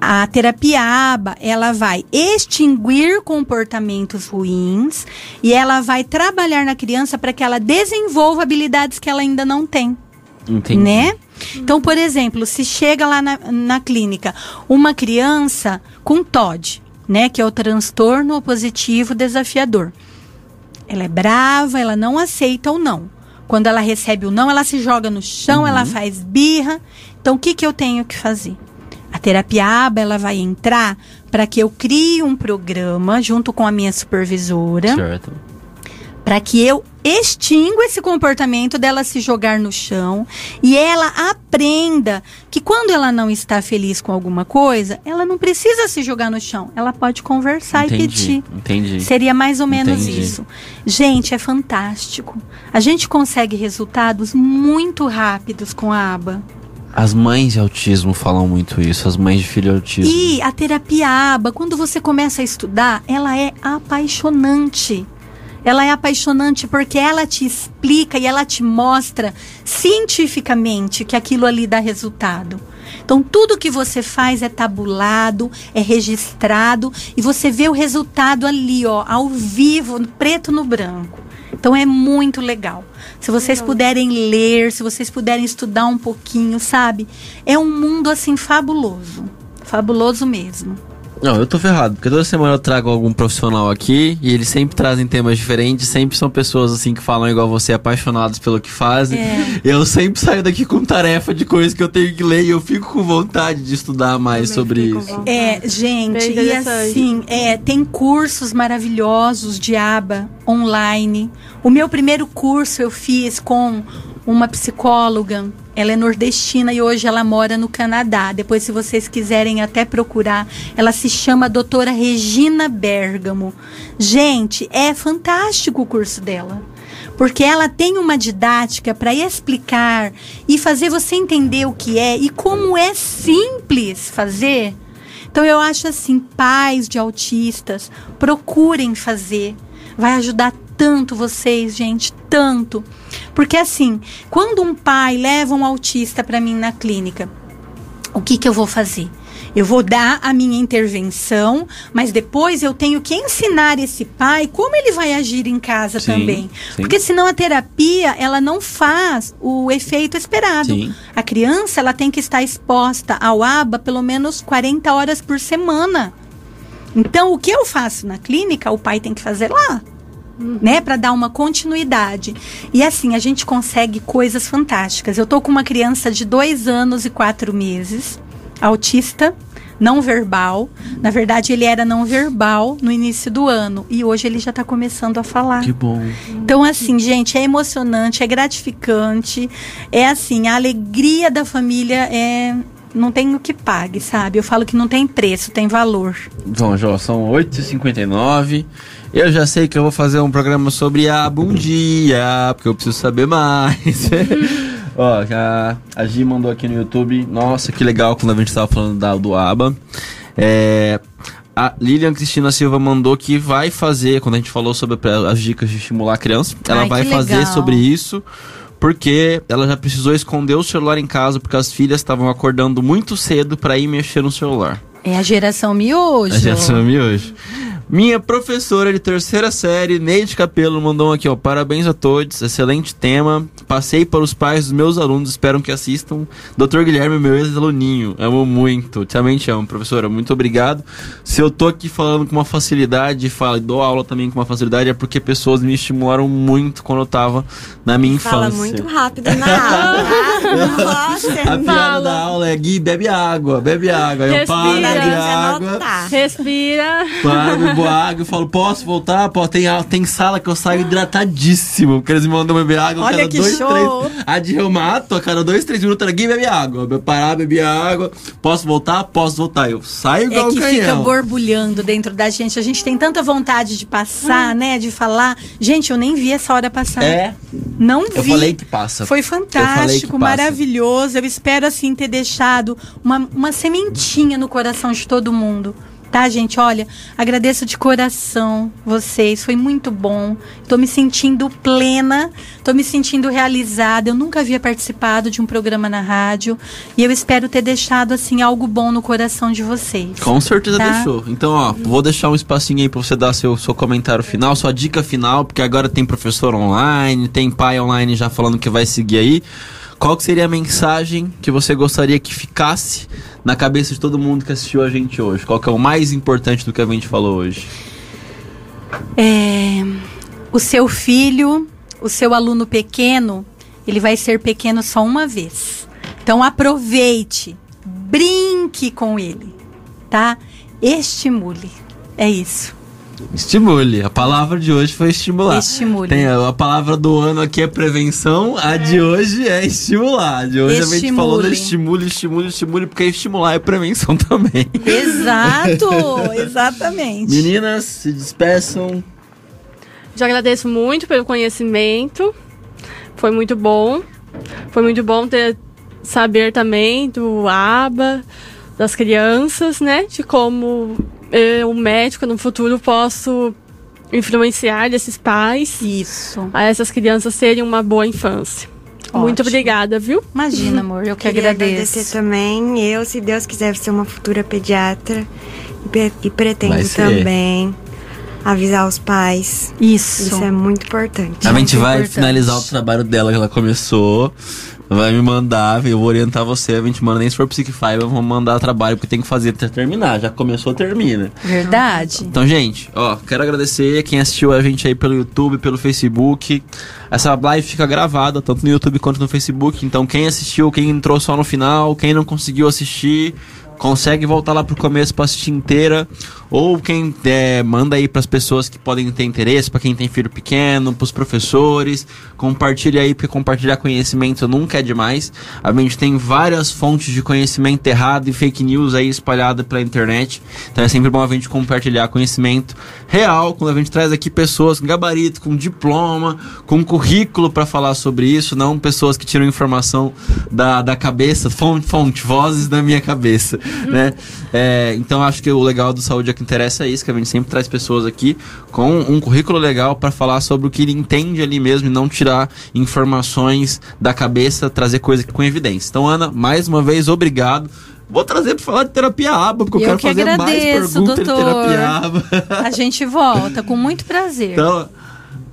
A terapia ABA, ela vai extinguir comportamentos ruins e ela vai trabalhar na criança para que ela desenvolva habilidades que ela ainda não tem Entendi. né? Então, por exemplo, se chega lá na, na clínica uma criança com TOD, né, que é o transtorno opositivo desafiador. Ela é brava, ela não aceita o não. Quando ela recebe o não, ela se joga no chão, ela faz birra. Então, o que, que eu tenho que fazer? A terapia ABA, ela vai entrar para que eu crie um programa junto com a minha supervisora Certo. Para que eu extinga esse comportamento dela se jogar no chão e ela aprenda que quando ela não está feliz com alguma coisa, ela não precisa se jogar no chão, ela pode conversar e Entendi. pedir. Entendi. Seria mais ou menos Entendi. isso. Gente, é fantástico. A gente consegue resultados muito rápidos com a aba. As mães de autismo falam muito isso, as mães de filho autismo. E a terapia aba, quando você começa a estudar, ela é apaixonante. Ela é apaixonante porque ela te explica e ela te mostra cientificamente que aquilo ali dá resultado. Então, tudo que você faz é tabulado, é registrado e você vê o resultado ali, ó, ao vivo, preto no branco. Então, é muito legal. Se vocês puderem ler, se vocês puderem estudar um pouquinho, sabe? É um mundo assim fabuloso. Fabuloso mesmo. Não, eu tô ferrado, porque toda semana eu trago algum profissional aqui e eles sempre trazem temas diferentes, sempre são pessoas assim que falam igual você, apaixonados pelo que fazem. É. Eu sempre saio daqui com tarefa de coisas que eu tenho que ler e eu fico com vontade de estudar mais sobre isso. É, gente, Bem e assim, é, tem cursos maravilhosos de aba online. O meu primeiro curso eu fiz com uma psicóloga. Ela é nordestina e hoje ela mora no Canadá. Depois, se vocês quiserem até procurar, ela se chama Doutora Regina Bergamo. Gente, é fantástico o curso dela. Porque ela tem uma didática para explicar e fazer você entender o que é e como é simples fazer. Então eu acho assim, pais de autistas, procurem fazer. Vai ajudar tanto vocês, gente, tanto. Porque assim, quando um pai leva um autista para mim na clínica, o que que eu vou fazer? Eu vou dar a minha intervenção, mas depois eu tenho que ensinar esse pai como ele vai agir em casa Sim, também. sim. Porque senão a terapia, ela não faz o efeito esperado. Sim. A criança, ela tem que estar exposta ao ABA pelo menos 40 horas por semana. Então, o que eu faço na clínica, o pai tem que fazer lá. Né, para dar uma continuidade. E assim, a gente consegue coisas fantásticas. Eu tô com uma criança de dois anos e quatro meses, autista, não verbal. Na verdade, ele era não verbal no início do ano. E hoje ele já tá começando a falar. Que bom. Então, assim, gente, é emocionante, é gratificante. É assim, a alegria da família é. Não tem o que pague, sabe? Eu falo que não tem preço, tem valor. Bom, Jó, são 8h59. Eu já sei que eu vou fazer um programa sobre a bundia, porque eu preciso saber mais. [laughs] Ó, já a Gi mandou aqui no YouTube. Nossa, que legal quando a gente estava falando da, do ABA. É, a Lilian Cristina Silva mandou que vai fazer, quando a gente falou sobre as dicas de estimular a criança, ela Ai, vai fazer legal. sobre isso. Porque ela já precisou esconder o celular em casa porque as filhas estavam acordando muito cedo para ir mexer no celular. É a geração miojo. A geração hoje. Minha professora de terceira série, Neide Capelo, mandou aqui, ó. Parabéns a todos, excelente tema. Passei para os pais dos meus alunos, espero que assistam. Dr. Guilherme, meu ex-aluninho, amo muito. Também te amo, professora, muito obrigado. Se eu tô aqui falando com uma facilidade, falo, e dou aula também com uma facilidade, é porque pessoas me estimularam muito quando eu tava na minha Fala infância. muito rápido na aula. Nossa, A piada Fala. da aula é Gui, bebe água, bebe água. Eu paro, Respira. bebe Parabéns, água. Respira. Paro, bebo água e falo, posso voltar? Pô, tem, tem sala que eu saio hidratadíssimo, porque eles me mandam beber água a Olha cada que dois, show. três. A de reumato, a cada dois, três minutos, ninguém bebe água. Eu parar, beber água. Posso voltar? Posso voltar. Eu saio igual É que um fica canhão. borbulhando dentro da gente. A gente tem tanta vontade de passar, né? De falar. Gente, eu nem vi essa hora passar. É, Não vi. eu falei que passa. Foi Eu fantástico, passa. maravilhoso. Eu espero, assim, ter deixado uma, uma sementinha no coração de todo mundo. Tá, gente? Olha, agradeço de coração vocês. Foi muito bom. Tô me sentindo plena, tô me sentindo realizada. Eu nunca havia participado de um programa na rádio. E eu espero ter deixado, assim, algo bom no coração de vocês. Com certeza Tá. deixou. Então, ó, vou deixar um espacinho aí pra você dar seu, seu comentário final, sua dica final, porque agora tem professor online, tem pai online já falando que vai seguir aí. Qual seria a mensagem que você gostaria que ficasse na cabeça de todo mundo que assistiu a gente hoje? Qual que é o mais importante do que a gente falou hoje? É, o seu filho, o seu aluno pequeno, ele vai ser pequeno só uma vez. Então aproveite, brinque com ele, tá? Estimule. É isso. Estimule. A palavra de hoje foi estimular. Estimule. Tem a, a palavra do ano aqui é prevenção, a de hoje é estimular. A de hoje a gente falou do Estimule. estimule, estimule, estimule, porque estimular é prevenção [laughs] também. Exato, [laughs] exatamente. Meninas, se despeçam. Já agradeço muito pelo conhecimento. Foi muito bom. Foi muito bom ter saber também do ABA, das crianças, né? De como eu, médico, no futuro posso influenciar esses pais Isso. a essas crianças terem uma boa infância. Muito Ótimo. obrigada, viu? Imagina, amor, eu que Queria agradeço. agradecer também. Eu, se Deus quiser, ser uma futura pediatra. E, pre- pretendo também avisar os pais. Isso. Isso é muito importante. A gente vai importante. finalizar o trabalho dela que ela começou. Vai me mandar, eu vou orientar você. A gente manda nem se for Five, vamos mandar trabalho porque tem que fazer até terminar. Já começou, termina. Verdade. Então, gente, ó, quero agradecer quem assistiu a gente aí pelo YouTube, pelo Facebook. Essa live fica gravada, tanto no YouTube quanto no Facebook. Então, quem assistiu, quem entrou só no final, quem não conseguiu assistir, consegue voltar lá pro começo pra assistir inteira. Ou quem é, manda aí pras pessoas que podem ter interesse, pra quem tem filho pequeno, pros professores. Compartilha aí, porque compartilhar conhecimento nunca é demais. A gente tem várias fontes de conhecimento errado e fake news aí espalhada pela internet. Então é sempre bom a gente compartilhar conhecimento real, quando a gente traz aqui pessoas com gabarito, com diploma, com currículo para falar sobre isso, não pessoas que tiram informação da, da cabeça, fonte, fonte, vozes da minha cabeça, [laughs] né? É, então acho que o legal do Saúde é que interessa é isso, que a gente sempre traz pessoas aqui com um currículo legal para falar sobre o que ele entende ali mesmo e não tirar informações da cabeça, trazer coisa com evidência. Então, Ana, mais uma vez, obrigado. Vou trazer para falar de terapia aba, porque eu, Eu quero que fazer mais agradeço, perguntas de doutor. terapia aba. A gente volta com muito prazer. Então,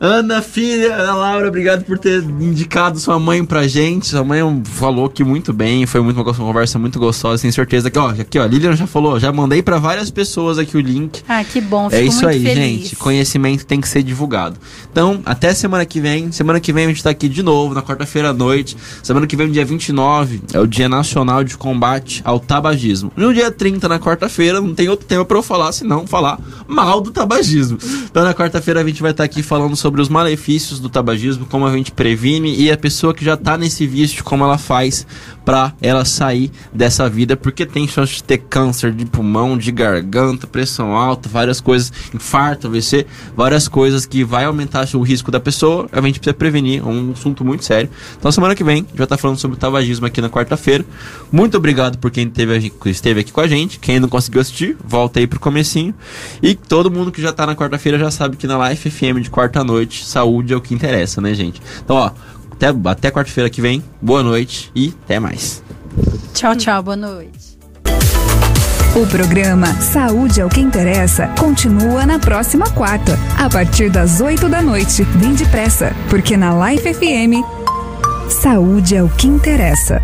Ana, filha, Ana Laura, obrigado por ter indicado sua mãe pra gente. Sua mãe falou que muito bem, foi muito uma conversa muito gostosa, tenho certeza que, ó, aqui, ó, Lilian já falou, já mandei pra várias pessoas aqui o link. Ah, que bom, É isso aí, feliz. gente. Conhecimento tem que ser divulgado. Então, até semana que vem. Semana que vem a gente tá aqui de novo, na quarta-feira à noite. Semana que vem, dia 29, é o Dia Nacional de Combate ao Tabagismo. No dia 30, na quarta-feira, não tem outro tema pra eu falar, senão falar mal do tabagismo. Então, na quarta-feira, a gente vai estar aqui falando sobre os malefícios do tabagismo, como a gente previne e a pessoa que já tá nesse vício, como ela faz pra ela sair dessa vida, porque tem chance de ter câncer de pulmão, de garganta, pressão alta, várias coisas, infarto, AVC, várias coisas que vai aumentar o risco da pessoa, a gente precisa prevenir, é um assunto muito sério. Então semana que vem vai estar falando sobre o tabagismo aqui na quarta-feira. Muito obrigado por quem teve, esteve aqui com a gente, quem não conseguiu assistir, volta aí pro comecinho. E todo mundo que já tá na quarta-feira já sabe que na Life FM de quarta-noite, saúde é o que interessa, né, gente? Então, ó, até, até quarta-feira que vem, boa noite e até mais. Tchau, tchau, boa noite. O programa Saúde é o que interessa continua na próxima quarta, a partir das 8 da noite. Vem depressa, porque na Life FM, saúde é o que interessa.